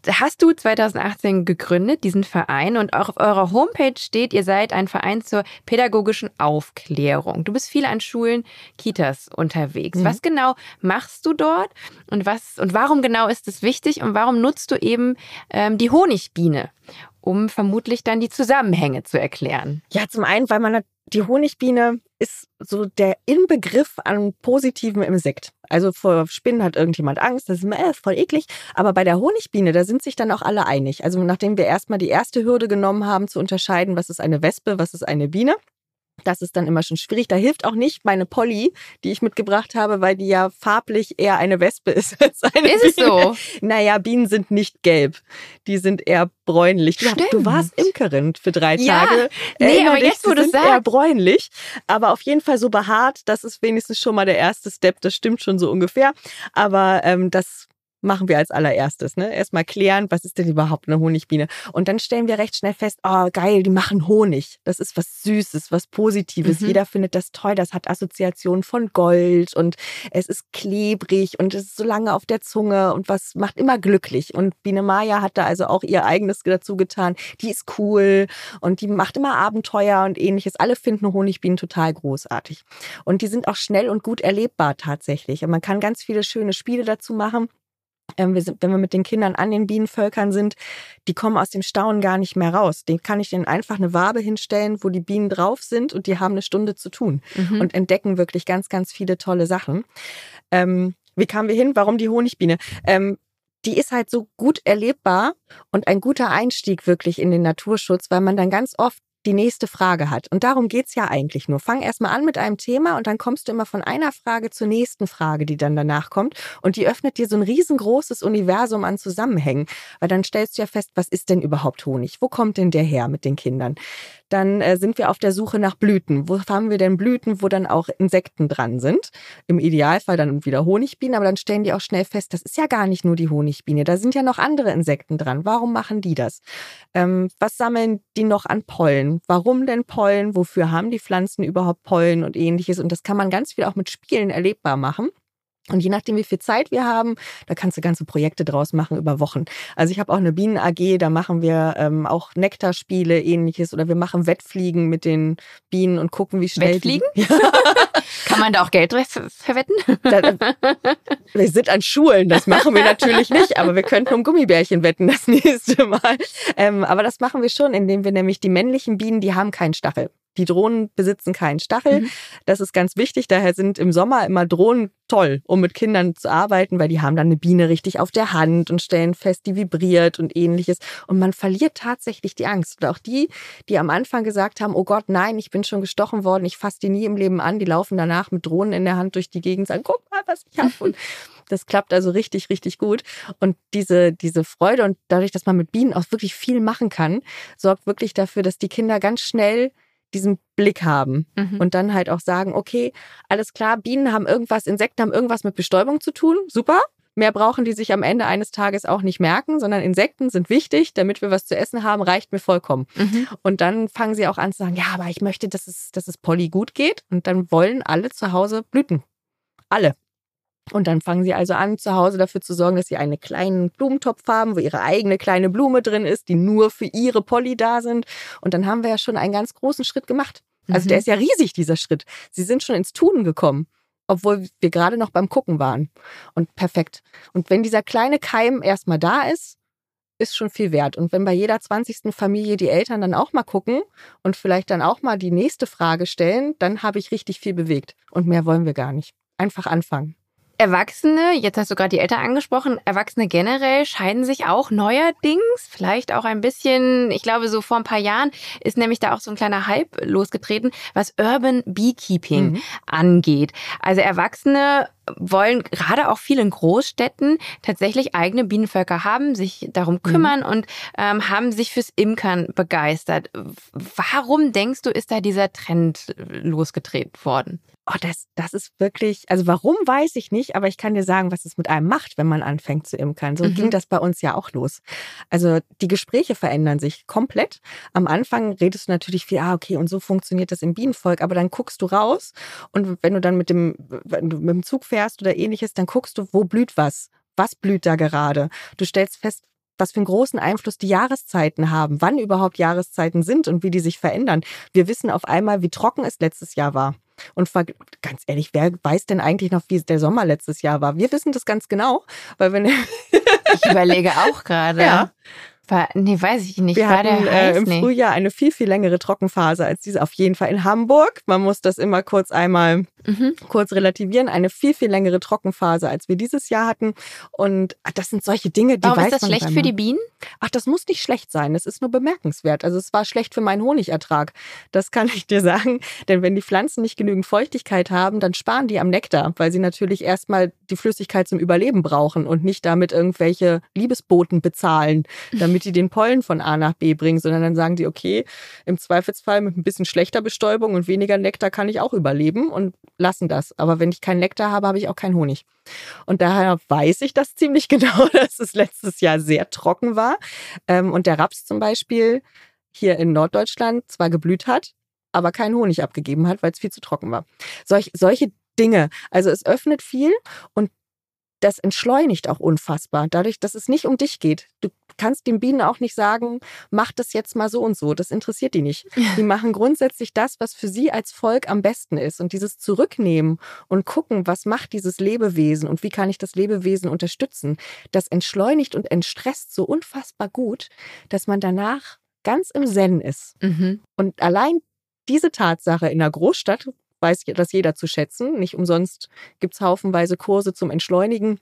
Hast du 2018 gegründet, diesen Verein, und auch auf eurer Homepage steht, ihr seid ein Verein zur pädagogischen Aufklärung. Du bist viel an Schulen, Kitas unterwegs. Mhm. Was genau machst du dort und was und warum genau ist es wichtig und warum nutzt du eben ähm, die Honigbiene? um vermutlich dann die Zusammenhänge zu erklären. Ja, zum einen, weil man die Honigbiene ist so der Inbegriff an positivem Insekt. Also vor Spinnen hat irgendjemand Angst, das ist immer äh, voll eklig. Aber bei der Honigbiene, da sind sich dann auch alle einig. Also nachdem wir erstmal die erste Hürde genommen haben, zu unterscheiden, was ist eine Wespe, was ist eine Biene, das ist dann immer schon schwierig. Da hilft auch nicht meine Polly, die ich mitgebracht habe, weil die ja farblich eher eine Wespe ist als eine Ist Biene. es so? Naja, Bienen sind nicht gelb. Die sind eher bräunlich. Du, du warst Imkerin für drei ja, Tage. Nee, aber dich, jetzt, wo du sagst. eher bräunlich. Aber auf jeden Fall so behaart, das ist wenigstens schon mal der erste Step. Das stimmt schon so ungefähr. Aber ähm, das machen wir als allererstes. Ne? Erstmal klären, was ist denn überhaupt eine Honigbiene? Und dann stellen wir recht schnell fest, oh geil, die machen Honig. Das ist was Süßes, was Positives. Mhm. Jeder findet das toll. Das hat Assoziationen von Gold und es ist klebrig und es ist so lange auf der Zunge und was macht immer glücklich. Und Biene Maya hat da also auch ihr eigenes dazu getan. Die ist cool und die macht immer Abenteuer und ähnliches. Alle finden Honigbienen total großartig. Und die sind auch schnell und gut erlebbar tatsächlich. Und man kann ganz viele schöne Spiele dazu machen. Ähm, wir sind, wenn wir mit den Kindern an den Bienenvölkern sind, die kommen aus dem Staunen gar nicht mehr raus. Den kann ich ihnen einfach eine Wabe hinstellen, wo die Bienen drauf sind und die haben eine Stunde zu tun mhm. und entdecken wirklich ganz, ganz viele tolle Sachen. Ähm, wie kamen wir hin? Warum die Honigbiene? Ähm, die ist halt so gut erlebbar und ein guter Einstieg wirklich in den Naturschutz, weil man dann ganz oft die nächste Frage hat. Und darum geht's ja eigentlich nur. Fang erstmal an mit einem Thema und dann kommst du immer von einer Frage zur nächsten Frage, die dann danach kommt. Und die öffnet dir so ein riesengroßes Universum an Zusammenhängen. Weil dann stellst du ja fest, was ist denn überhaupt Honig? Wo kommt denn der her mit den Kindern? Dann äh, sind wir auf der Suche nach Blüten. Wo haben wir denn Blüten, wo dann auch Insekten dran sind? Im Idealfall dann wieder Honigbienen, aber dann stellen die auch schnell fest, das ist ja gar nicht nur die Honigbiene, da sind ja noch andere Insekten dran. Warum machen die das? Ähm, was sammeln die noch an Pollen? Warum denn Pollen? Wofür haben die Pflanzen überhaupt Pollen und ähnliches? Und das kann man ganz viel auch mit Spielen erlebbar machen. Und je nachdem, wie viel Zeit wir haben, da kannst du ganze Projekte draus machen über Wochen. Also ich habe auch eine Bienen AG, da machen wir ähm, auch Nektarspiele, ähnliches, oder wir machen Wettfliegen mit den Bienen und gucken, wie schnell. Wettfliegen? Die, Kann man da auch Geld ver verwetten? Da, wir sind an Schulen, das machen wir natürlich nicht, aber wir könnten um Gummibärchen wetten das nächste Mal. Ähm, aber das machen wir schon, indem wir nämlich die männlichen Bienen, die haben keinen Stachel. Die Drohnen besitzen keinen Stachel. Mhm. Das ist ganz wichtig. Daher sind im Sommer immer Drohnen toll, um mit Kindern zu arbeiten, weil die haben dann eine Biene richtig auf der Hand und stellen fest, die vibriert und ähnliches. Und man verliert tatsächlich die Angst. Und auch die, die am Anfang gesagt haben, oh Gott, nein, ich bin schon gestochen worden, ich fasse die nie im Leben an, die laufen danach mit Drohnen in der Hand durch die Gegend und sagen, guck mal, was ich habe. Und das klappt also richtig, richtig gut. Und diese, diese Freude und dadurch, dass man mit Bienen auch wirklich viel machen kann, sorgt wirklich dafür, dass die Kinder ganz schnell diesen Blick haben mhm. und dann halt auch sagen, okay, alles klar, Bienen haben irgendwas, Insekten haben irgendwas mit Bestäubung zu tun, super. Mehr brauchen die sich am Ende eines Tages auch nicht merken, sondern Insekten sind wichtig, damit wir was zu essen haben, reicht mir vollkommen. Mhm. Und dann fangen sie auch an zu sagen, ja, aber ich möchte, dass es, dass es Polly gut geht. Und dann wollen alle zu Hause Blüten. Alle. Und dann fangen sie also an, zu Hause dafür zu sorgen, dass sie einen kleinen Blumentopf haben, wo ihre eigene kleine Blume drin ist, die nur für ihre Polly da sind. Und dann haben wir ja schon einen ganz großen Schritt gemacht. Also mhm. der ist ja riesig, dieser Schritt. Sie sind schon ins Tun gekommen, obwohl wir gerade noch beim Gucken waren. Und perfekt. Und wenn dieser kleine Keim erstmal da ist, ist schon viel wert. Und wenn bei jeder 20. Familie die Eltern dann auch mal gucken und vielleicht dann auch mal die nächste Frage stellen, dann habe ich richtig viel bewegt. Und mehr wollen wir gar nicht. Einfach anfangen. Erwachsene, jetzt hast du gerade die Eltern angesprochen, Erwachsene generell scheiden sich auch neuerdings, vielleicht auch ein bisschen, ich glaube, so vor ein paar Jahren ist nämlich da auch so ein kleiner Hype losgetreten, was Urban Beekeeping mhm. angeht. Also Erwachsene wollen gerade auch viele in Großstädten tatsächlich eigene Bienenvölker haben, sich darum mhm. kümmern mhm. und ähm, haben sich fürs Imkern begeistert. Warum denkst du, ist da dieser Trend losgetreten worden? Oh, das, das ist wirklich, also warum weiß ich nicht, aber ich kann dir sagen, was es mit einem macht, wenn man anfängt zu imkern. So mhm. ging das bei uns ja auch los. Also die Gespräche verändern sich komplett. Am Anfang redest du natürlich viel, ah, okay, und so funktioniert das im Bienenvolk, aber dann guckst du raus und wenn du dann mit dem, wenn du mit dem Zug fährst oder ähnliches, dann guckst du, wo blüht was? Was blüht da gerade? Du stellst fest, was für einen großen Einfluss die Jahreszeiten haben, wann überhaupt Jahreszeiten sind und wie die sich verändern. Wir wissen auf einmal, wie trocken es letztes Jahr war. Und ganz ehrlich, wer weiß denn eigentlich noch, wie der Sommer letztes Jahr war? Wir wissen das ganz genau, weil wenn ich überlege auch gerade. Ja. War, nee, weiß ich nicht. Wir war hatten äh, im nee. Frühjahr eine viel, viel längere Trockenphase als diese. Auf jeden Fall in Hamburg. Man muss das immer kurz einmal mhm. kurz relativieren. Eine viel, viel längere Trockenphase, als wir dieses Jahr hatten. Und das sind solche Dinge, die Warum weiß ist das man schlecht für die Bienen? Ach, das muss nicht schlecht sein. Das ist nur bemerkenswert. Also es war schlecht für meinen Honigertrag. Das kann ich dir sagen. Denn wenn die Pflanzen nicht genügend Feuchtigkeit haben, dann sparen die am Nektar, weil sie natürlich erstmal die Flüssigkeit zum Überleben brauchen und nicht damit irgendwelche Liebesboten bezahlen, damit die den Pollen von A nach B bringen, sondern dann sagen die, okay, im Zweifelsfall mit ein bisschen schlechter Bestäubung und weniger Nektar kann ich auch überleben und lassen das. Aber wenn ich keinen Nektar habe, habe ich auch keinen Honig. Und daher weiß ich das ziemlich genau, dass es letztes Jahr sehr trocken war ähm, und der Raps zum Beispiel hier in Norddeutschland zwar geblüht hat, aber keinen Honig abgegeben hat, weil es viel zu trocken war. Solch, solche Dinge. Also es öffnet viel und das entschleunigt auch unfassbar, dadurch, dass es nicht um dich geht. Du kannst den Bienen auch nicht sagen, mach das jetzt mal so und so. Das interessiert die nicht. Die machen grundsätzlich das, was für sie als Volk am besten ist. Und dieses Zurücknehmen und gucken, was macht dieses Lebewesen und wie kann ich das Lebewesen unterstützen, das entschleunigt und entstresst so unfassbar gut, dass man danach ganz im Zen ist. Mhm. Und allein diese Tatsache in einer Großstadt, weiß das jeder zu schätzen. Nicht umsonst gibt es haufenweise Kurse zum Entschleunigen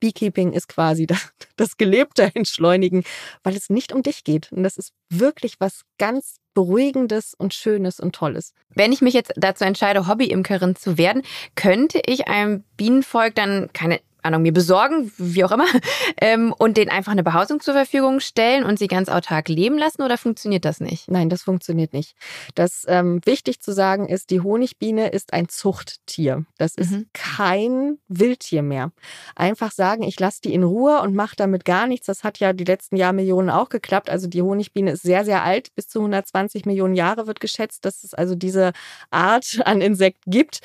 Beekeeping ist quasi das, das gelebte Entschleunigen, weil es nicht um dich geht. Und das ist wirklich was ganz Beruhigendes und Schönes und Tolles. Wenn ich mich jetzt dazu entscheide, Hobbyimkerin zu werden, könnte ich einem Bienenvolk dann keine Ahnung, mir besorgen, wie auch immer, ähm, und denen einfach eine Behausung zur Verfügung stellen und sie ganz autark leben lassen oder funktioniert das nicht? Nein, das funktioniert nicht. Das ähm, wichtig zu sagen ist, die Honigbiene ist ein Zuchttier. Das ist mhm. kein Wildtier mehr. Einfach sagen, ich lasse die in Ruhe und mache damit gar nichts. Das hat ja die letzten Jahrmillionen auch geklappt. Also die Honigbiene ist sehr, sehr alt. Bis zu 120 Millionen Jahre wird geschätzt, dass es also diese Art an Insekt gibt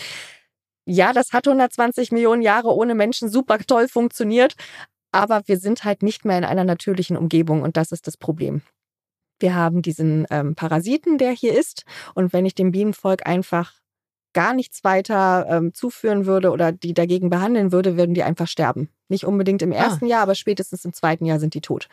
ja, das hat 120 Millionen Jahre ohne Menschen super toll funktioniert, aber wir sind halt nicht mehr in einer natürlichen Umgebung und das ist das Problem. Wir haben diesen ähm, Parasiten, der hier ist und wenn ich dem Bienenvolk einfach gar nichts weiter ähm, zuführen würde oder die dagegen behandeln würde, würden die einfach sterben. Nicht unbedingt im ah. ersten ah. Jahr, aber spätestens im zweiten Jahr sind die tot.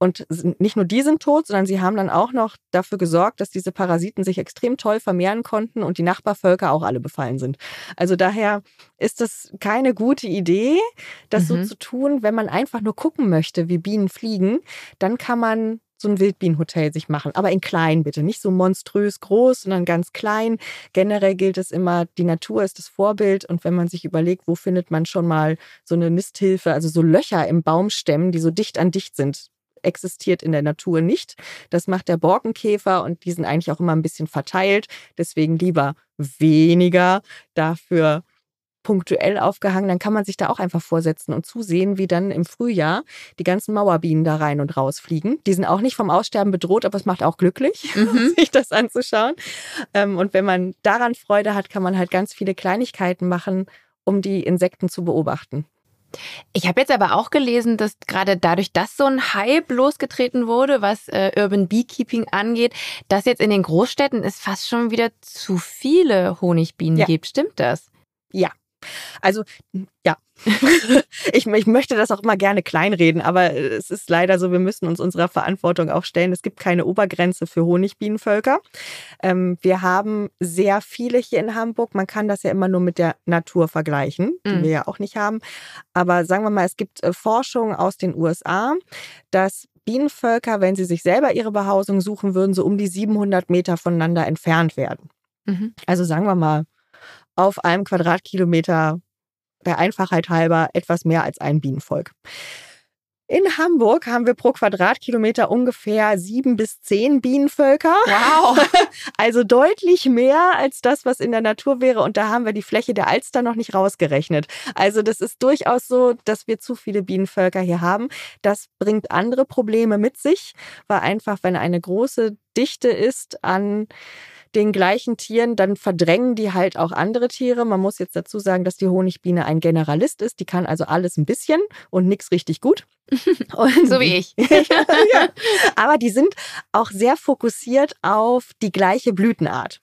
Und nicht nur die sind tot, sondern sie haben dann auch noch dafür gesorgt, dass diese Parasiten sich extrem toll vermehren konnten und die Nachbarvölker auch alle befallen sind. Also daher ist das keine gute Idee, das mhm. so zu tun, wenn man einfach nur gucken möchte, wie Bienen fliegen, dann kann man so ein Wildbienenhotel sich machen, aber in klein bitte, nicht so monströs groß, sondern ganz klein. Generell gilt es immer, die Natur ist das Vorbild und wenn man sich überlegt, wo findet man schon mal so eine Nisthilfe, also so Löcher im Baumstämmen, die so dicht an dicht sind, existiert in der Natur nicht. Das macht der Borkenkäfer und die sind eigentlich auch immer ein bisschen verteilt. Deswegen lieber weniger, dafür punktuell aufgehangen. Dann kann man sich da auch einfach vorsetzen und zusehen, wie dann im Frühjahr die ganzen Mauerbienen da rein und raus fliegen. Die sind auch nicht vom Aussterben bedroht, aber es macht auch glücklich, mhm. sich das anzuschauen. Ähm, und wenn man daran Freude hat, kann man halt ganz viele Kleinigkeiten machen, um die Insekten zu beobachten. Ich habe jetzt aber auch gelesen, dass gerade dadurch, dass so ein Hype losgetreten wurde, was äh, Urban Beekeeping angeht, dass jetzt in den Großstädten es fast schon wieder zu viele Honigbienen ja. gibt. Stimmt das? Ja, also ja, ich, ich, möchte das auch immer gerne kleinreden, aber es ist leider so, wir müssen uns unserer Verantwortung auch stellen. Es gibt keine Obergrenze für Honigbienenvölker. Ähm, wir haben sehr viele hier in Hamburg. Man kann das ja immer nur mit der Natur vergleichen, die mhm. wir ja auch nicht haben. Aber sagen wir mal, es gibt äh, Forschung aus den USA, dass Bienenvölker, wenn sie sich selber ihre Behausung suchen würden, so um die 700 Meter voneinander entfernt werden. Mhm. Also sagen wir mal auf einem Quadratkilometer der Einfachheit halber etwas mehr als ein Bienenvolk. In Hamburg haben wir pro Quadratkilometer ungefähr sieben bis zehn Bienenvölker. Wow. Also deutlich mehr als das, was in der Natur wäre. Und da haben wir die Fläche der Alster noch nicht rausgerechnet. Also das ist durchaus so, dass wir zu viele Bienenvölker hier haben. Das bringt andere Probleme mit sich, weil einfach, wenn eine große Dichte ist an den gleichen Tieren, dann verdrängen die halt auch andere Tiere. Man muss jetzt dazu sagen, dass die Honigbiene ein Generalist ist. Die kann also alles ein bisschen und nichts richtig gut. So wie ich. ja. Aber die sind auch sehr fokussiert auf die gleiche Blütenart.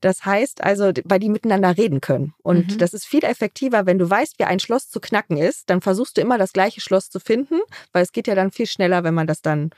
Das heißt also, weil die miteinander reden können. Und mhm. das ist viel effektiver, wenn du weißt, wie ein Schloss zu knacken ist, dann versuchst du immer das gleiche Schloss zu finden, weil es geht ja dann viel schneller, wenn man das dann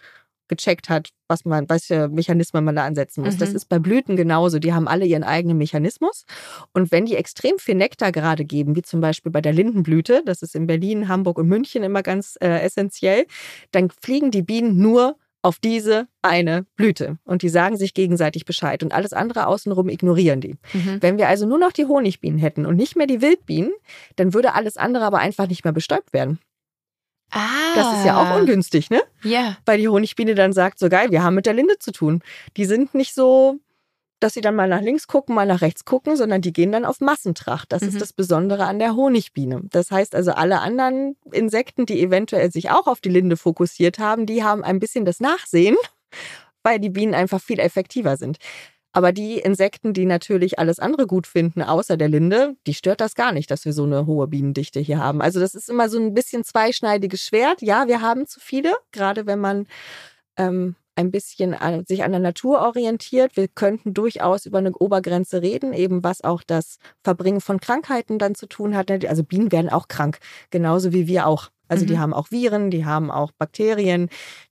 gecheckt hat, was man, was für Mechanismen man da ansetzen muss. Mhm. Das ist bei Blüten genauso. Die haben alle ihren eigenen Mechanismus. Und wenn die extrem viel Nektar gerade geben, wie zum Beispiel bei der Lindenblüte, das ist in Berlin, Hamburg und München immer ganz äh, essentiell, dann fliegen die Bienen nur auf diese eine Blüte und die sagen sich gegenseitig Bescheid und alles andere außenrum ignorieren die. Mhm. Wenn wir also nur noch die Honigbienen hätten und nicht mehr die Wildbienen, dann würde alles andere aber einfach nicht mehr bestäubt werden. Ah. Das ist ja auch ungünstig, ne? Ja. Weil die Honigbiene dann sagt, so geil, wir haben mit der Linde zu tun. Die sind nicht so, dass sie dann mal nach links gucken, mal nach rechts gucken, sondern die gehen dann auf Massentracht. Das mhm. ist das Besondere an der Honigbiene. Das heißt also, alle anderen Insekten, die eventuell sich auch auf die Linde fokussiert haben, die haben ein bisschen das Nachsehen, weil die Bienen einfach viel effektiver sind. Aber die Insekten, die natürlich alles andere gut finden, außer der Linde, die stört das gar nicht, dass wir so eine hohe Bienendichte hier haben. Also das ist immer so ein bisschen zweischneidiges Schwert. Ja, wir haben zu viele, gerade wenn man ähm, ein bisschen an, sich an der Natur orientiert. Wir könnten durchaus über eine Obergrenze reden, eben was auch das Verbringen von Krankheiten dann zu tun hat. Also Bienen werden auch krank, genauso wie wir auch. Also Mhm. die haben auch Viren, die haben auch Bakterien,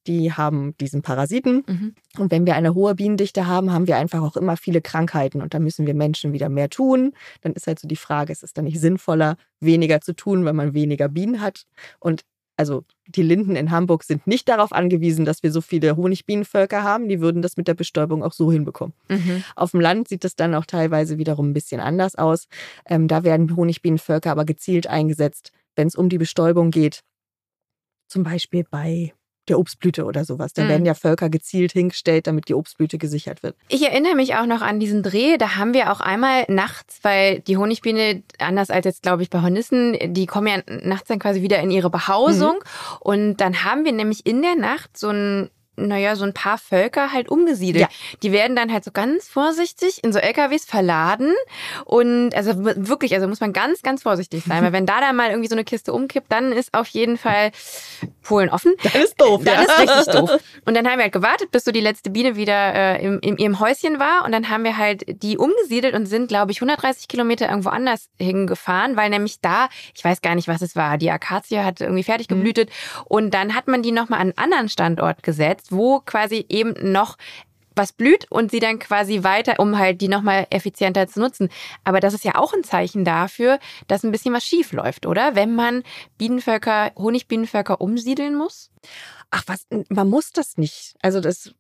die haben diesen Parasiten. Mhm. Und wenn wir eine hohe Bienendichte haben, haben wir einfach auch immer viele Krankheiten und da müssen wir Menschen wieder mehr tun. Dann ist halt so die Frage, ist es dann nicht sinnvoller, weniger zu tun, wenn man weniger Bienen hat? Und also die Linden in Hamburg sind nicht darauf angewiesen, dass wir so viele Honigbienenvölker haben. Die würden das mit der Bestäubung auch so hinbekommen. Mhm. Auf dem Land sieht es dann auch teilweise wiederum ein bisschen anders aus. Ähm, da werden Honigbienenvölker aber gezielt eingesetzt, wenn es um die Bestäubung geht. Zum Beispiel bei der Obstblüte oder sowas. Da Mhm. werden ja Völker gezielt hingestellt, damit die Obstblüte gesichert wird. Ich erinnere mich auch noch an diesen Dreh. Da haben wir auch einmal nachts, weil die Honigbiene, anders als jetzt, glaube ich, bei Hornissen, die kommen ja nachts dann quasi wieder in ihre Behausung. Und dann haben wir nämlich in der Nacht so ein naja, so ein paar Völker halt umgesiedelt. Ja. Die werden dann halt so ganz vorsichtig in so LKWs verladen. Und also wirklich, also muss man ganz, ganz vorsichtig sein. Weil wenn da dann mal irgendwie so eine Kiste umkippt, dann ist auf jeden Fall Polen offen. Das ist doof, Dann ja. ist richtig doof. Und dann haben wir halt gewartet, bis so die letzte Biene wieder äh, im, in ihrem Häuschen war. Und dann haben wir halt die umgesiedelt und sind, glaube ich, 130 Kilometer irgendwo anders hingefahren, weil nämlich da, ich weiß gar nicht, was es war, die Akazie hat irgendwie fertig Mhm. geblühtet. Und dann hat man die nochmal an einen anderen Standort gesetzt, wo quasi eben noch was blüht und sie dann quasi weiter, um halt die nochmal effizienter zu nutzen. Aber das ist ja auch ein Zeichen dafür, dass ein bisschen was schief läuft, oder? Wenn man Bienenvölker, Honigbienenvölker umsiedeln muss? Ach was, man muss das nicht. Also das,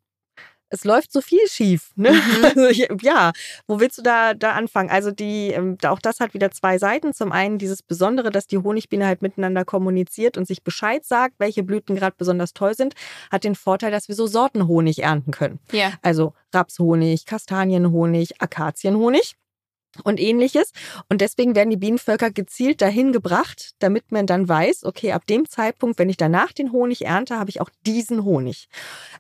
es läuft so viel schief. Ne? Mhm. Also ja, wo willst du da, da anfangen? Also die, ähm, auch das hat wieder zwei Seiten. Zum einen dieses Besondere, dass die Honigbiene halt miteinander kommuniziert und sich Bescheid sagt, welche Blüten gerade besonders toll sind, hat den Vorteil, dass wir so Sortenhonig ernten können. Ja. Also Rapshonig, Kastanienhonig, Akazienhonig und ähnliches. Und deswegen werden die Bienenvölker gezielt dahin gebracht, damit man dann weiß, okay, ab dem Zeitpunkt, wenn ich danach den Honig ernte, habe ich auch diesen Honig.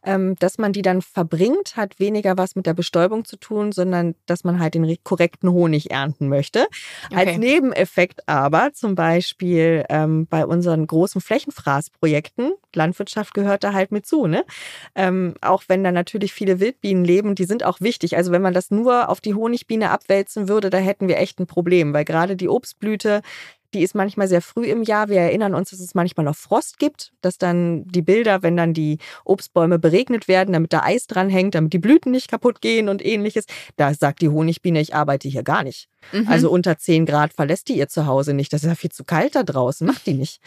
Ähm, dass man die dann verbringt, hat weniger was mit der Bestäubung zu tun, sondern dass man halt den re- korrekten Honig ernten möchte. Als Okay. Nebeneffekt aber zum Beispiel ähm, bei unseren großen Flächenfraßprojekten, Landwirtschaft gehört da halt mit zu, ne? Ähm, auch wenn da natürlich viele Wildbienen leben, die sind auch wichtig. Also wenn man das nur auf die Honigbiene abwälzen würde, da hätten wir echt ein Problem, weil gerade die Obstblüte, die ist manchmal sehr früh im Jahr. Wir erinnern uns, dass es manchmal noch Frost gibt, dass dann die Bilder, wenn dann die Obstbäume beregnet werden, damit da Eis dran hängt, damit die Blüten nicht kaputt gehen und ähnliches. Da sagt die Honigbiene, ich arbeite hier gar nicht. Mhm. Also unter 10 Grad verlässt die ihr Zuhause nicht. Das ist ja viel zu kalt da draußen. Macht die nicht.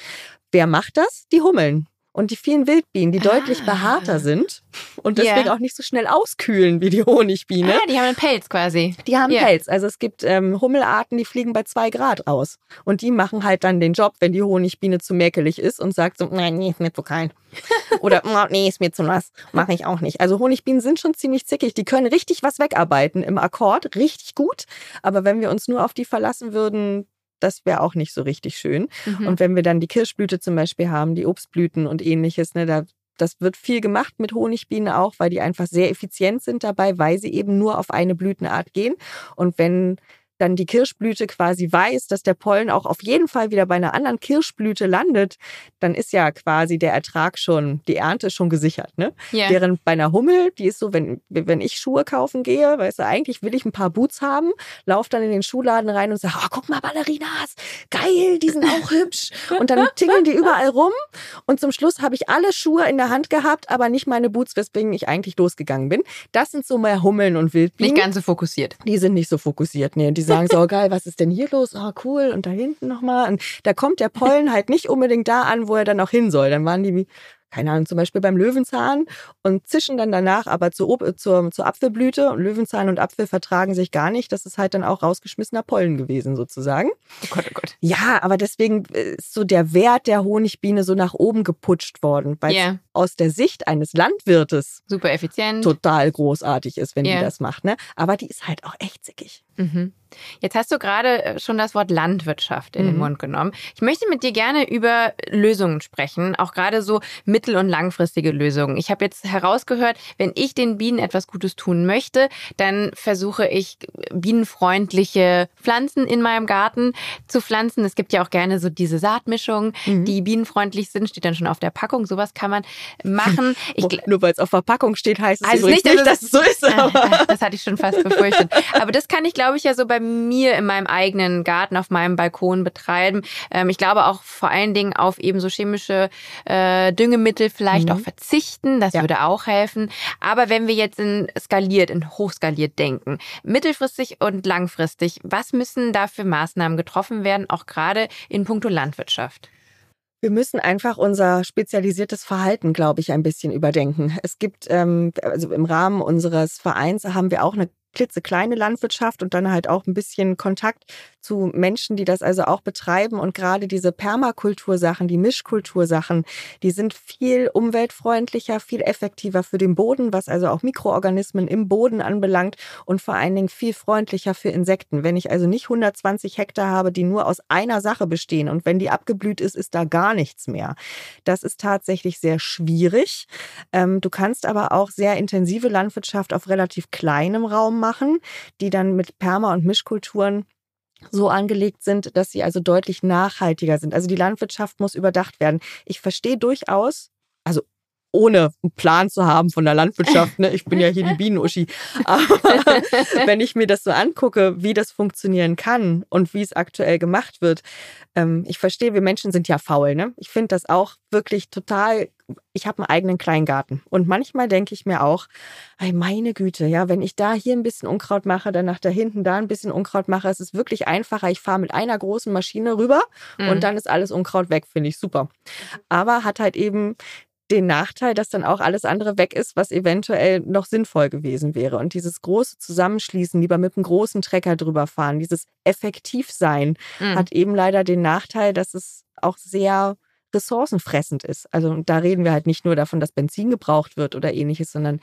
Wer macht das? Die Hummeln. Und die vielen Wildbienen, die deutlich Ah. behaarter sind und deswegen auch nicht so schnell auskühlen wie die Honigbiene. Ah, die haben einen Pelz quasi. Die haben Ja. Pelz. Also es gibt ähm, Hummelarten, die fliegen bei zwei Grad aus. Und die machen halt dann den Job, wenn die Honigbiene zu mäkelig ist und sagt so, nein, nee, ist mir zu kalt. Oder "Mm, nee, ist mir zu nass. Mache ich auch nicht. Also Honigbienen sind schon ziemlich zickig. Die können richtig was wegarbeiten im Akkord, richtig gut. Aber wenn wir uns nur auf die verlassen würden, das wäre auch nicht so richtig schön. Mhm. Und wenn wir dann die Kirschblüte zum Beispiel haben, die Obstblüten und ähnliches, ne, da, das wird viel gemacht mit Honigbienen auch, weil die einfach sehr effizient sind dabei, weil sie eben nur auf eine Blütenart gehen. Und wenn dann die Kirschblüte quasi weiß, dass der Pollen auch auf jeden Fall wieder bei einer anderen Kirschblüte landet, dann ist ja quasi der Ertrag schon, die Ernte schon gesichert. Ne? ja. Während bei einer Hummel, die ist so, wenn, wenn ich Schuhe kaufen gehe, weißt du, eigentlich will ich ein paar Boots haben, lauf dann in den Schuhladen rein und sage, oh, guck mal, Ballerinas, geil, die sind auch hübsch. Und dann tingeln die überall rum und zum Schluss habe ich alle Schuhe in der Hand gehabt, aber nicht meine Boots, weswegen ich eigentlich losgegangen bin. Das sind so mehr Hummeln und Wildbienen. Nicht ganz so fokussiert. Die sind nicht so fokussiert, nee. Die sagen so, oh, geil, was ist denn hier los? Oh, cool. Und da hinten nochmal. Und da kommt der Pollen halt nicht unbedingt da an, wo er dann auch hin soll. Dann waren die, wie, keine Ahnung, zum Beispiel beim Löwenzahn und zischen dann danach aber zur, Ob- zur, zur Apfelblüte. Und Löwenzahn und Apfel vertragen sich gar nicht. Das ist halt dann auch rausgeschmissener Pollen gewesen, sozusagen. Oh Gott, oh Gott. Ja, aber deswegen ist so der Wert der Honigbiene so nach oben geputscht worden, weil Ja. Aus der Sicht eines Landwirtes Super effizient. total großartig ist, wenn Ja. die das macht. Ne? Aber die ist halt auch echt zickig. Mhm. Jetzt hast du gerade äh, schon das Wort Landwirtschaft in den Mhm. Mund genommen. Ich möchte mit dir gerne über Lösungen sprechen, auch gerade so mittel- und langfristige Lösungen. Ich habe jetzt herausgehört, wenn ich den Bienen etwas Gutes tun möchte, dann versuche ich bienenfreundliche Pflanzen in meinem Garten zu pflanzen. Es gibt ja auch gerne so diese Saatmischungen, Mhm. die bienenfreundlich sind, steht dann schon auf der Packung. Sowas kann man machen. Ich, Nur weil es auf Verpackung steht, heißt es also nicht, nicht, dass es so ist. das hatte ich schon fast befürchtet. Aber das kann ich, glaube ich, ja so bei mir in meinem eigenen Garten auf meinem Balkon betreiben. Ähm, ich glaube auch vor allen Dingen auf eben so chemische äh, Düngemittel vielleicht mhm. auch verzichten. Das ja. würde auch helfen. Aber wenn wir jetzt in skaliert, in hochskaliert denken, mittelfristig und langfristig, was müssen da für Maßnahmen getroffen werden, auch gerade in puncto Landwirtschaft? Wir müssen einfach unser spezialisiertes Verhalten, glaube ich, ein bisschen überdenken. Es gibt, ähm, also im Rahmen unseres Vereins haben wir auch eine klitzekleine Landwirtschaft und dann halt auch ein bisschen Kontakt zu Menschen, die das also auch betreiben. Und gerade diese Permakultursachen, die Mischkultursachen, die sind viel umweltfreundlicher, viel effektiver für den Boden, was also auch Mikroorganismen im Boden anbelangt und vor allen Dingen viel freundlicher für Insekten. Wenn ich also nicht 120 Hektar habe, die nur aus einer Sache bestehen und wenn die abgeblüht ist, ist da gar nichts mehr. Das ist tatsächlich sehr schwierig. Ähm, du kannst aber auch sehr intensive Landwirtschaft auf relativ kleinem Raum machen, die dann mit Perma- und Mischkulturen so angelegt sind, dass sie also deutlich nachhaltiger sind. Also die Landwirtschaft muss überdacht werden. Ich verstehe durchaus, also ohne einen Plan zu haben von der Landwirtschaft. Ne? Ich bin ja hier die Bienenuschi. Aber wenn ich mir das so angucke, wie das funktionieren kann und wie es aktuell gemacht wird, ähm, ich verstehe, wir Menschen sind ja faul. Ne? Ich finde das auch wirklich total. Ich habe einen eigenen Kleingarten und manchmal denke ich mir auch, ey, meine Güte, ja, wenn ich da hier ein bisschen Unkraut mache, dann nach da hinten da ein bisschen Unkraut mache, es ist wirklich einfacher. Ich fahre mit einer großen Maschine rüber mhm. und dann ist alles Unkraut weg, finde ich super. Aber hat halt eben den Nachteil, dass dann auch alles andere weg ist, was eventuell noch sinnvoll gewesen wäre. Und dieses große Zusammenschließen, lieber mit einem großen Trecker drüber fahren, dieses Effektivsein mhm. hat eben leider den Nachteil, dass es auch sehr ressourcenfressend ist. Also da reden wir halt nicht nur davon, dass Benzin gebraucht wird oder ähnliches, sondern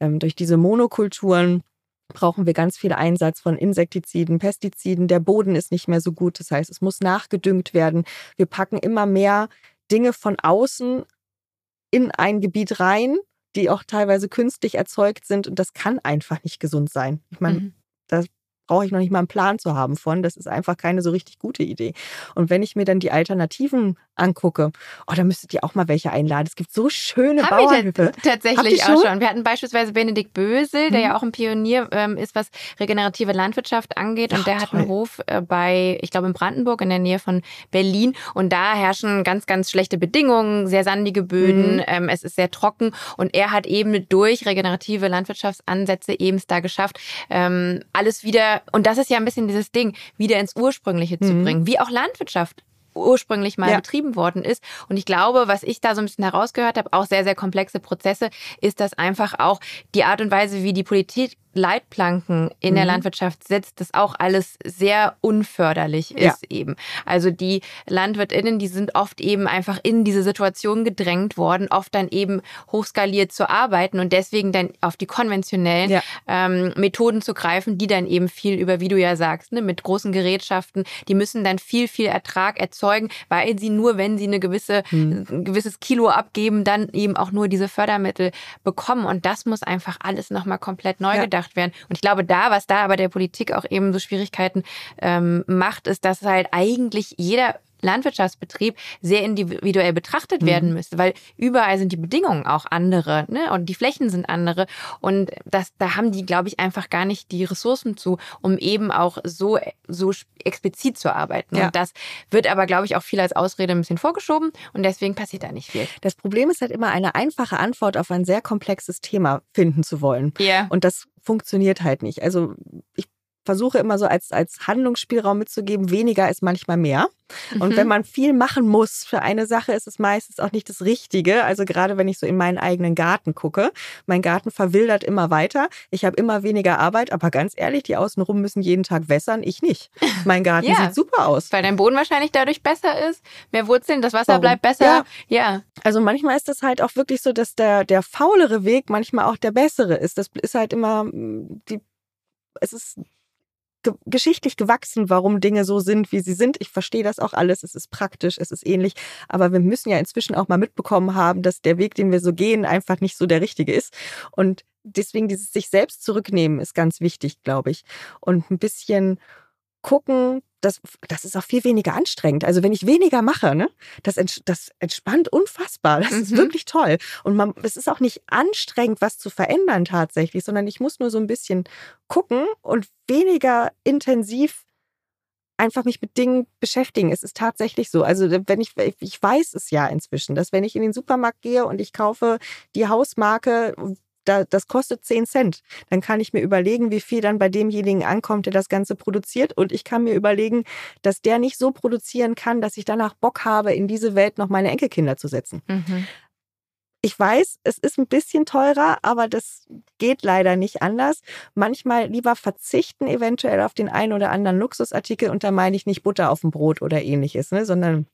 ähm, durch diese Monokulturen brauchen wir ganz viel Einsatz von Insektiziden, Pestiziden. Der Boden ist nicht mehr so gut. Das heißt, es muss nachgedüngt werden. Wir packen immer mehr Dinge von außen in ein Gebiet rein, die auch teilweise künstlich erzeugt sind. Und das kann einfach nicht gesund sein. Ich meine, mhm. das brauche ich noch nicht mal einen Plan zu haben von. Das ist einfach keine so richtig gute Idee. Und wenn ich mir dann die Alternativen angucke, oh, da müsstet ihr auch mal welche einladen. Es gibt so schöne Bauernhöfe. tatsächlich auch schon? Wir hatten beispielsweise Benedikt Bösel, der mhm. ja auch ein Pionier ähm, ist, was regenerative Landwirtschaft angeht. Und Ach, der hat einen Hof äh, bei, ich glaube, in Brandenburg in der Nähe von Berlin. Und da herrschen ganz, ganz schlechte Bedingungen, sehr sandige Böden. Mhm. Ähm, es ist sehr trocken. Und er hat eben durch regenerative Landwirtschaftsansätze eben es da geschafft, ähm, alles wieder und das ist ja ein bisschen dieses Ding, wieder ins Ursprüngliche zu mhm. bringen, wie auch Landwirtschaft ursprünglich mal ja. betrieben worden ist. Und ich glaube, was ich da so ein bisschen herausgehört habe, auch sehr, sehr komplexe Prozesse, ist das einfach auch die Art und Weise, wie die Politik Leitplanken in mhm. der Landwirtschaft setzt, das auch alles sehr unförderlich ist ja. eben. Also die LandwirtInnen, die sind oft eben einfach in diese Situation gedrängt worden, oft dann eben hochskaliert zu arbeiten und deswegen dann auf die konventionellen ja. ähm, Methoden zu greifen, die dann eben viel über, wie du ja sagst, ne, mit großen Gerätschaften, die müssen dann viel, viel Ertrag erzeugen, weil sie nur, wenn sie eine gewisse, mhm. ein gewisses Kilo abgeben, dann eben auch nur diese Fördermittel bekommen. Und das muss einfach alles nochmal komplett neu ja. gedacht gedacht werden. Und ich glaube, da, was da aber der Politik auch eben so Schwierigkeiten ähm, macht, ist, dass halt eigentlich jeder Landwirtschaftsbetrieb sehr individuell betrachtet mhm. werden müsste, weil überall sind die Bedingungen auch andere ne? und die Flächen sind andere und das, da haben die, glaube ich, einfach gar nicht die Ressourcen zu, um eben auch so, so explizit zu arbeiten. Ja. Und das wird aber, glaube ich, auch viel als Ausrede ein bisschen vorgeschoben und deswegen passiert da nicht viel. Das Problem ist halt immer eine einfache Antwort auf ein sehr komplexes Thema finden zu wollen. Ja. Und das funktioniert halt nicht. Also ich versuche immer so als, als Handlungsspielraum mitzugeben, weniger ist manchmal mehr. Und mhm. wenn man viel machen muss für eine Sache, ist es meistens auch nicht das Richtige. Also gerade wenn ich so in meinen eigenen Garten gucke, mein Garten verwildert immer weiter. Ich habe immer weniger Arbeit, aber ganz ehrlich, die außenrum müssen jeden Tag wässern, ich nicht. Mein Garten ja, sieht super aus. Weil dein Boden wahrscheinlich dadurch besser ist, mehr Wurzeln, das Wasser Warum? bleibt besser. Ja. ja. Also manchmal ist das halt auch wirklich so, dass der, der faulere Weg manchmal auch der bessere ist. Das ist halt immer die es ist ge geschichtlich gewachsen, warum Dinge so sind, wie sie sind. Ich verstehe das auch alles. Es ist praktisch, es ist ähnlich. Aber wir müssen ja inzwischen auch mal mitbekommen haben, dass der Weg, den wir so gehen, einfach nicht so der richtige ist. Und deswegen dieses sich selbst zurücknehmen ist ganz wichtig, glaube ich. Und ein bisschen gucken, das, das ist auch viel weniger anstrengend. Also wenn ich weniger mache, ne, das, das entspannt unfassbar. Das mhm. ist wirklich toll. Und man, es ist auch nicht anstrengend, was zu verändern tatsächlich, sondern ich muss nur so ein bisschen gucken und weniger intensiv einfach mich mit Dingen beschäftigen. Es ist tatsächlich so. Also wenn ich, ich weiß es ja inzwischen, dass wenn ich in den Supermarkt gehe und ich kaufe die Hausmarke, da, das kostet 10 Cent. Dann kann ich mir überlegen, wie viel dann bei demjenigen ankommt, der das Ganze produziert. Und ich kann mir überlegen, dass der nicht so produzieren kann, dass ich danach Bock habe, in diese Welt noch meine Enkelkinder zu setzen. Mhm. Ich weiß, es ist ein bisschen teurer, aber das geht leider nicht anders. Manchmal lieber verzichten eventuell auf den einen oder anderen Luxusartikel und da meine ich nicht Butter auf dem Brot oder ähnliches, ne, sondern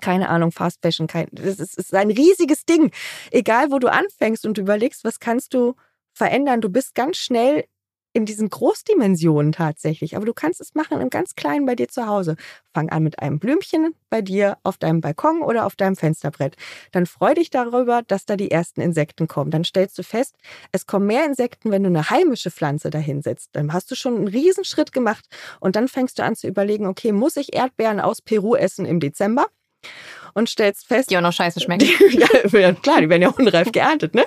keine Ahnung, Fast Fashion, kein, das ist, ist ein riesiges Ding. Egal, wo du anfängst und überlegst, was kannst du verändern, du bist ganz schnell in diesen Großdimensionen tatsächlich. Aber du kannst es machen im ganz Kleinen bei dir zu Hause. Fang an mit einem Blümchen bei dir auf deinem Balkon oder auf deinem Fensterbrett. Dann freu dich darüber, dass da die ersten Insekten kommen. Dann stellst du fest, es kommen mehr Insekten, wenn du eine heimische Pflanze dahinsetzt. Dann hast du schon einen Riesenschritt gemacht und dann fängst du an zu überlegen, okay, muss ich Erdbeeren aus Peru essen im Dezember? Und stellst fest. Die auch noch scheiße schmecken. ja, klar, die werden ja unreif geerntet, ne?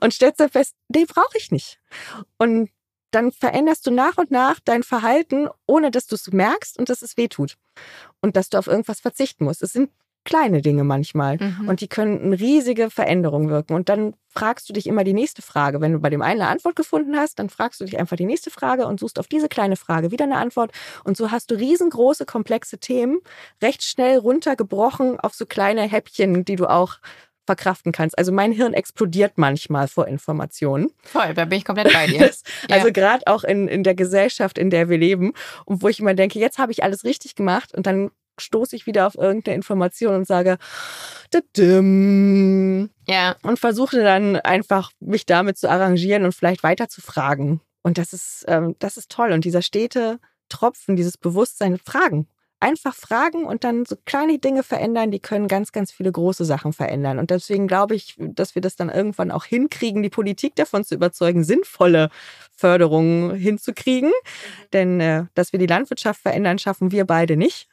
Und stellst dann fest, nee, brauche ich nicht. Und dann veränderst du nach und nach dein Verhalten, ohne dass du es merkst und dass es weh tut. Und dass du auf irgendwas verzichten musst. Es sind kleine Dinge manchmal. Mhm. Und die können eine riesige Veränderung wirken. Und dann fragst du dich immer die nächste Frage. Wenn du bei dem einen eine Antwort gefunden hast, dann fragst du dich einfach die nächste Frage und suchst auf diese kleine Frage wieder eine Antwort. Und so hast du riesengroße, komplexe Themen recht schnell runtergebrochen auf so kleine Häppchen, die du auch verkraften kannst. Also mein Hirn explodiert manchmal vor Informationen. Voll, da bin ich komplett bei dir. also ja. gerade auch in, in der Gesellschaft, in der wir leben und wo ich immer denke, jetzt habe ich alles richtig gemacht und dann stoße ich wieder auf irgendeine Information und sage, ja. und versuche dann einfach mich damit zu arrangieren und vielleicht weiter zu fragen. Und das ist, ähm, das ist toll. Und dieser stete Tropfen, dieses Bewusstsein, Fragen. Einfach fragen und dann so kleine Dinge verändern, die können ganz, ganz viele große Sachen verändern. Und deswegen glaube ich, dass wir das dann irgendwann auch hinkriegen, die Politik davon zu überzeugen, sinnvolle Förderungen hinzukriegen. Mhm. Denn äh, dass wir die Landwirtschaft verändern, schaffen wir beide nicht.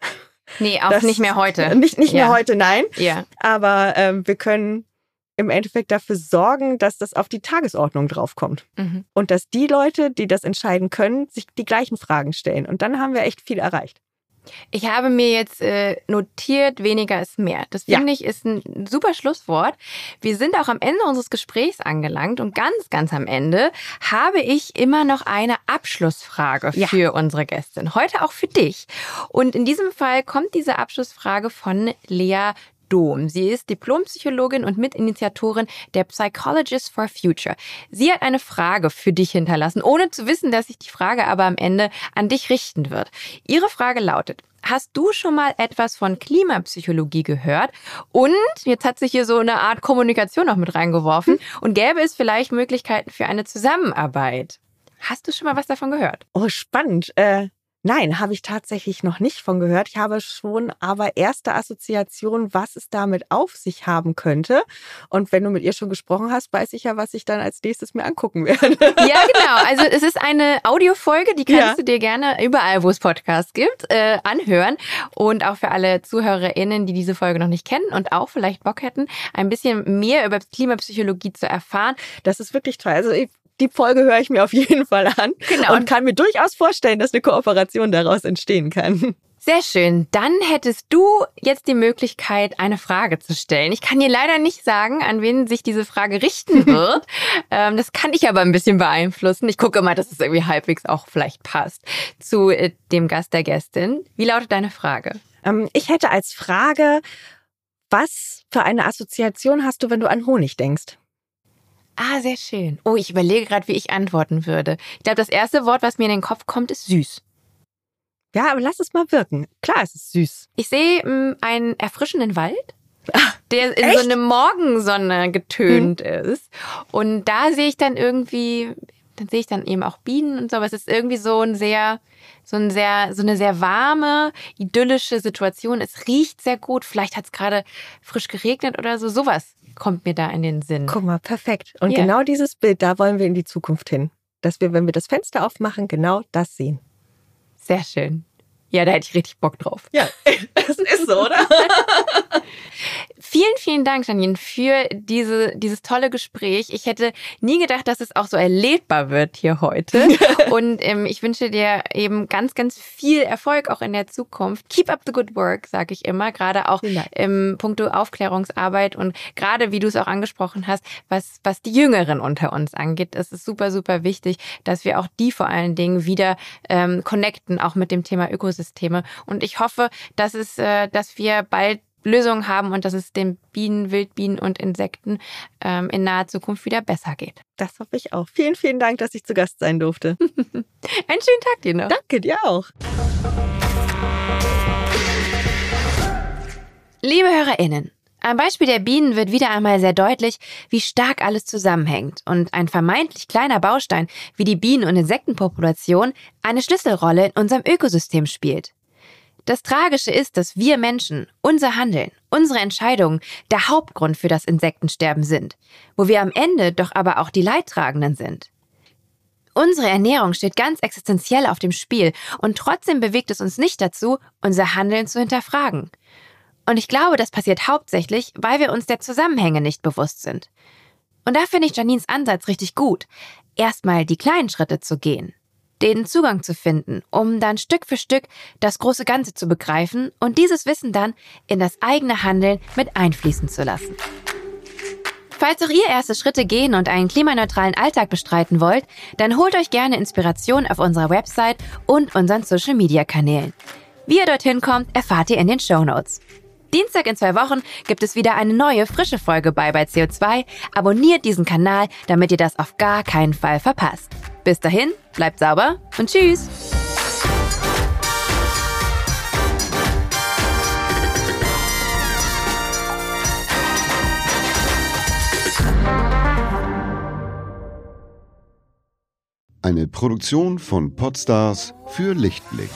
Nee, auch das, nicht mehr heute. Nicht, nicht ja. mehr heute, nein. Ja. Aber ähm, wir können im Endeffekt dafür sorgen, dass das auf die Tagesordnung draufkommt. Mhm. Und dass die Leute, die das entscheiden können, sich die gleichen Fragen stellen. Und dann haben wir echt viel erreicht. Ich habe mir jetzt äh, notiert, weniger ist mehr. Das finde ja. ich ist ein super Schlusswort. Wir sind auch am Ende unseres Gesprächs angelangt und ganz, ganz am Ende habe ich immer noch eine Abschlussfrage ja. für unsere Gästin. Heute auch für dich. Und in diesem Fall kommt diese Abschlussfrage von Lea Dom. Sie ist Diplompsychologin und Mitinitiatorin der Psychologists for Future. Sie hat eine Frage für dich hinterlassen, ohne zu wissen, dass sich die Frage aber am Ende an dich richten wird. Ihre Frage lautet, Hast du schon mal etwas von Klimapsychologie gehört? Und jetzt hat sich hier so eine Art Kommunikation noch mit reingeworfen. Und gäbe es vielleicht Möglichkeiten für eine Zusammenarbeit? Hast du schon mal was davon gehört? Oh, spannend. Äh, Nein, habe ich tatsächlich noch nicht von gehört. Ich habe schon aber erste Assoziationen, was es damit auf sich haben könnte. Und wenn du mit ihr schon gesprochen hast, weiß ich ja, was ich dann als nächstes mir angucken werde. Ja, genau. Also es ist eine Audiofolge, die kannst ja. du dir gerne überall, wo es Podcasts gibt, äh, anhören. Und auch für alle ZuhörerInnen, die diese Folge noch nicht kennen und auch vielleicht Bock hätten, ein bisschen mehr über Klimapsychologie zu erfahren. Das ist wirklich toll. Also ich die Folge höre ich mir auf jeden Fall an genau. und kann mir durchaus vorstellen, dass eine Kooperation daraus entstehen kann. Sehr schön. Dann hättest du jetzt die Möglichkeit, eine Frage zu stellen. Ich kann dir leider nicht sagen, an wen sich diese Frage richten wird. ähm, das kann ich aber ein bisschen beeinflussen. Ich gucke mal, dass es irgendwie halbwegs auch vielleicht passt zu äh, dem Gast der Gästin. Wie lautet deine Frage? Ähm, ich hätte als Frage, was für eine Assoziation hast du, wenn du an Honig denkst? Ah, sehr schön. Oh, ich überlege gerade, wie ich antworten würde. Ich glaube, das erste Wort, was mir in den Kopf kommt, ist süß. Ja, aber lass es mal wirken. Klar, es ist süß. Ich sehe mm, einen erfrischenden Wald, der in Echt? so eine Morgensonne getönt hm. ist. Und da sehe ich dann irgendwie, dann sehe ich dann eben auch Bienen und so, aber es ist irgendwie so ein sehr, so ein sehr, so eine sehr warme, idyllische Situation. Es riecht sehr gut. Vielleicht hat es gerade frisch geregnet oder so. Sowas kommt mir da in den Sinn. Guck mal, perfekt. Und yeah. genau dieses Bild, da wollen wir in die Zukunft hin. Dass wir, wenn wir das Fenster aufmachen, genau das sehen. Sehr schön. Ja, da hätte ich richtig Bock drauf. Ja, das ist so, oder? Vielen, vielen Dank, Janine, für diese, dieses tolle Gespräch. Ich hätte nie gedacht, dass es auch so erlebbar wird hier heute. Und ähm, ich wünsche dir eben ganz, ganz viel Erfolg auch in der Zukunft. Keep up the good work, sage ich immer, gerade auch im Punkto Aufklärungsarbeit und gerade, wie du es auch angesprochen hast, was, was die Jüngeren unter uns angeht. Es ist super, super wichtig, dass wir auch die vor allen Dingen wieder ähm, connecten, auch mit dem Thema Ökosysteme. Und ich hoffe, dass es, äh, dass wir bald Lösungen haben und dass es den Bienen, Wildbienen und Insekten ähm, in naher Zukunft wieder besser geht. Das hoffe ich auch. Vielen, vielen Dank, dass ich zu Gast sein durfte. Einen schönen Tag dir noch. Danke dir auch. Liebe HörerInnen, am Beispiel der Bienen wird wieder einmal sehr deutlich, wie stark alles zusammenhängt und ein vermeintlich kleiner Baustein wie die Bienen- und Insektenpopulation eine Schlüsselrolle in unserem Ökosystem spielt. Das Tragische ist, dass wir Menschen, unser Handeln, unsere Entscheidungen der Hauptgrund für das Insektensterben sind, wo wir am Ende doch aber auch die Leidtragenden sind. Unsere Ernährung steht ganz existenziell auf dem Spiel und trotzdem bewegt es uns nicht dazu, unser Handeln zu hinterfragen. Und ich glaube, das passiert hauptsächlich, weil wir uns der Zusammenhänge nicht bewusst sind. Und da finde ich Janines Ansatz richtig gut, erstmal die kleinen Schritte zu gehen den Zugang zu finden, um dann Stück für Stück das große Ganze zu begreifen und dieses Wissen dann in das eigene Handeln mit einfließen zu lassen. Falls auch ihr erste Schritte gehen und einen klimaneutralen Alltag bestreiten wollt, dann holt euch gerne Inspiration auf unserer Website und unseren Social Media Kanälen. Wie ihr dorthin kommt, erfahrt ihr in den Show Notes. Dienstag in zwei Wochen gibt es wieder eine neue, frische Folge bei bei CO2. Abonniert diesen Kanal, damit ihr das auf gar keinen Fall verpasst. Bis dahin, bleibt sauber und tschüss! Eine Produktion von Podstars für Lichtblick.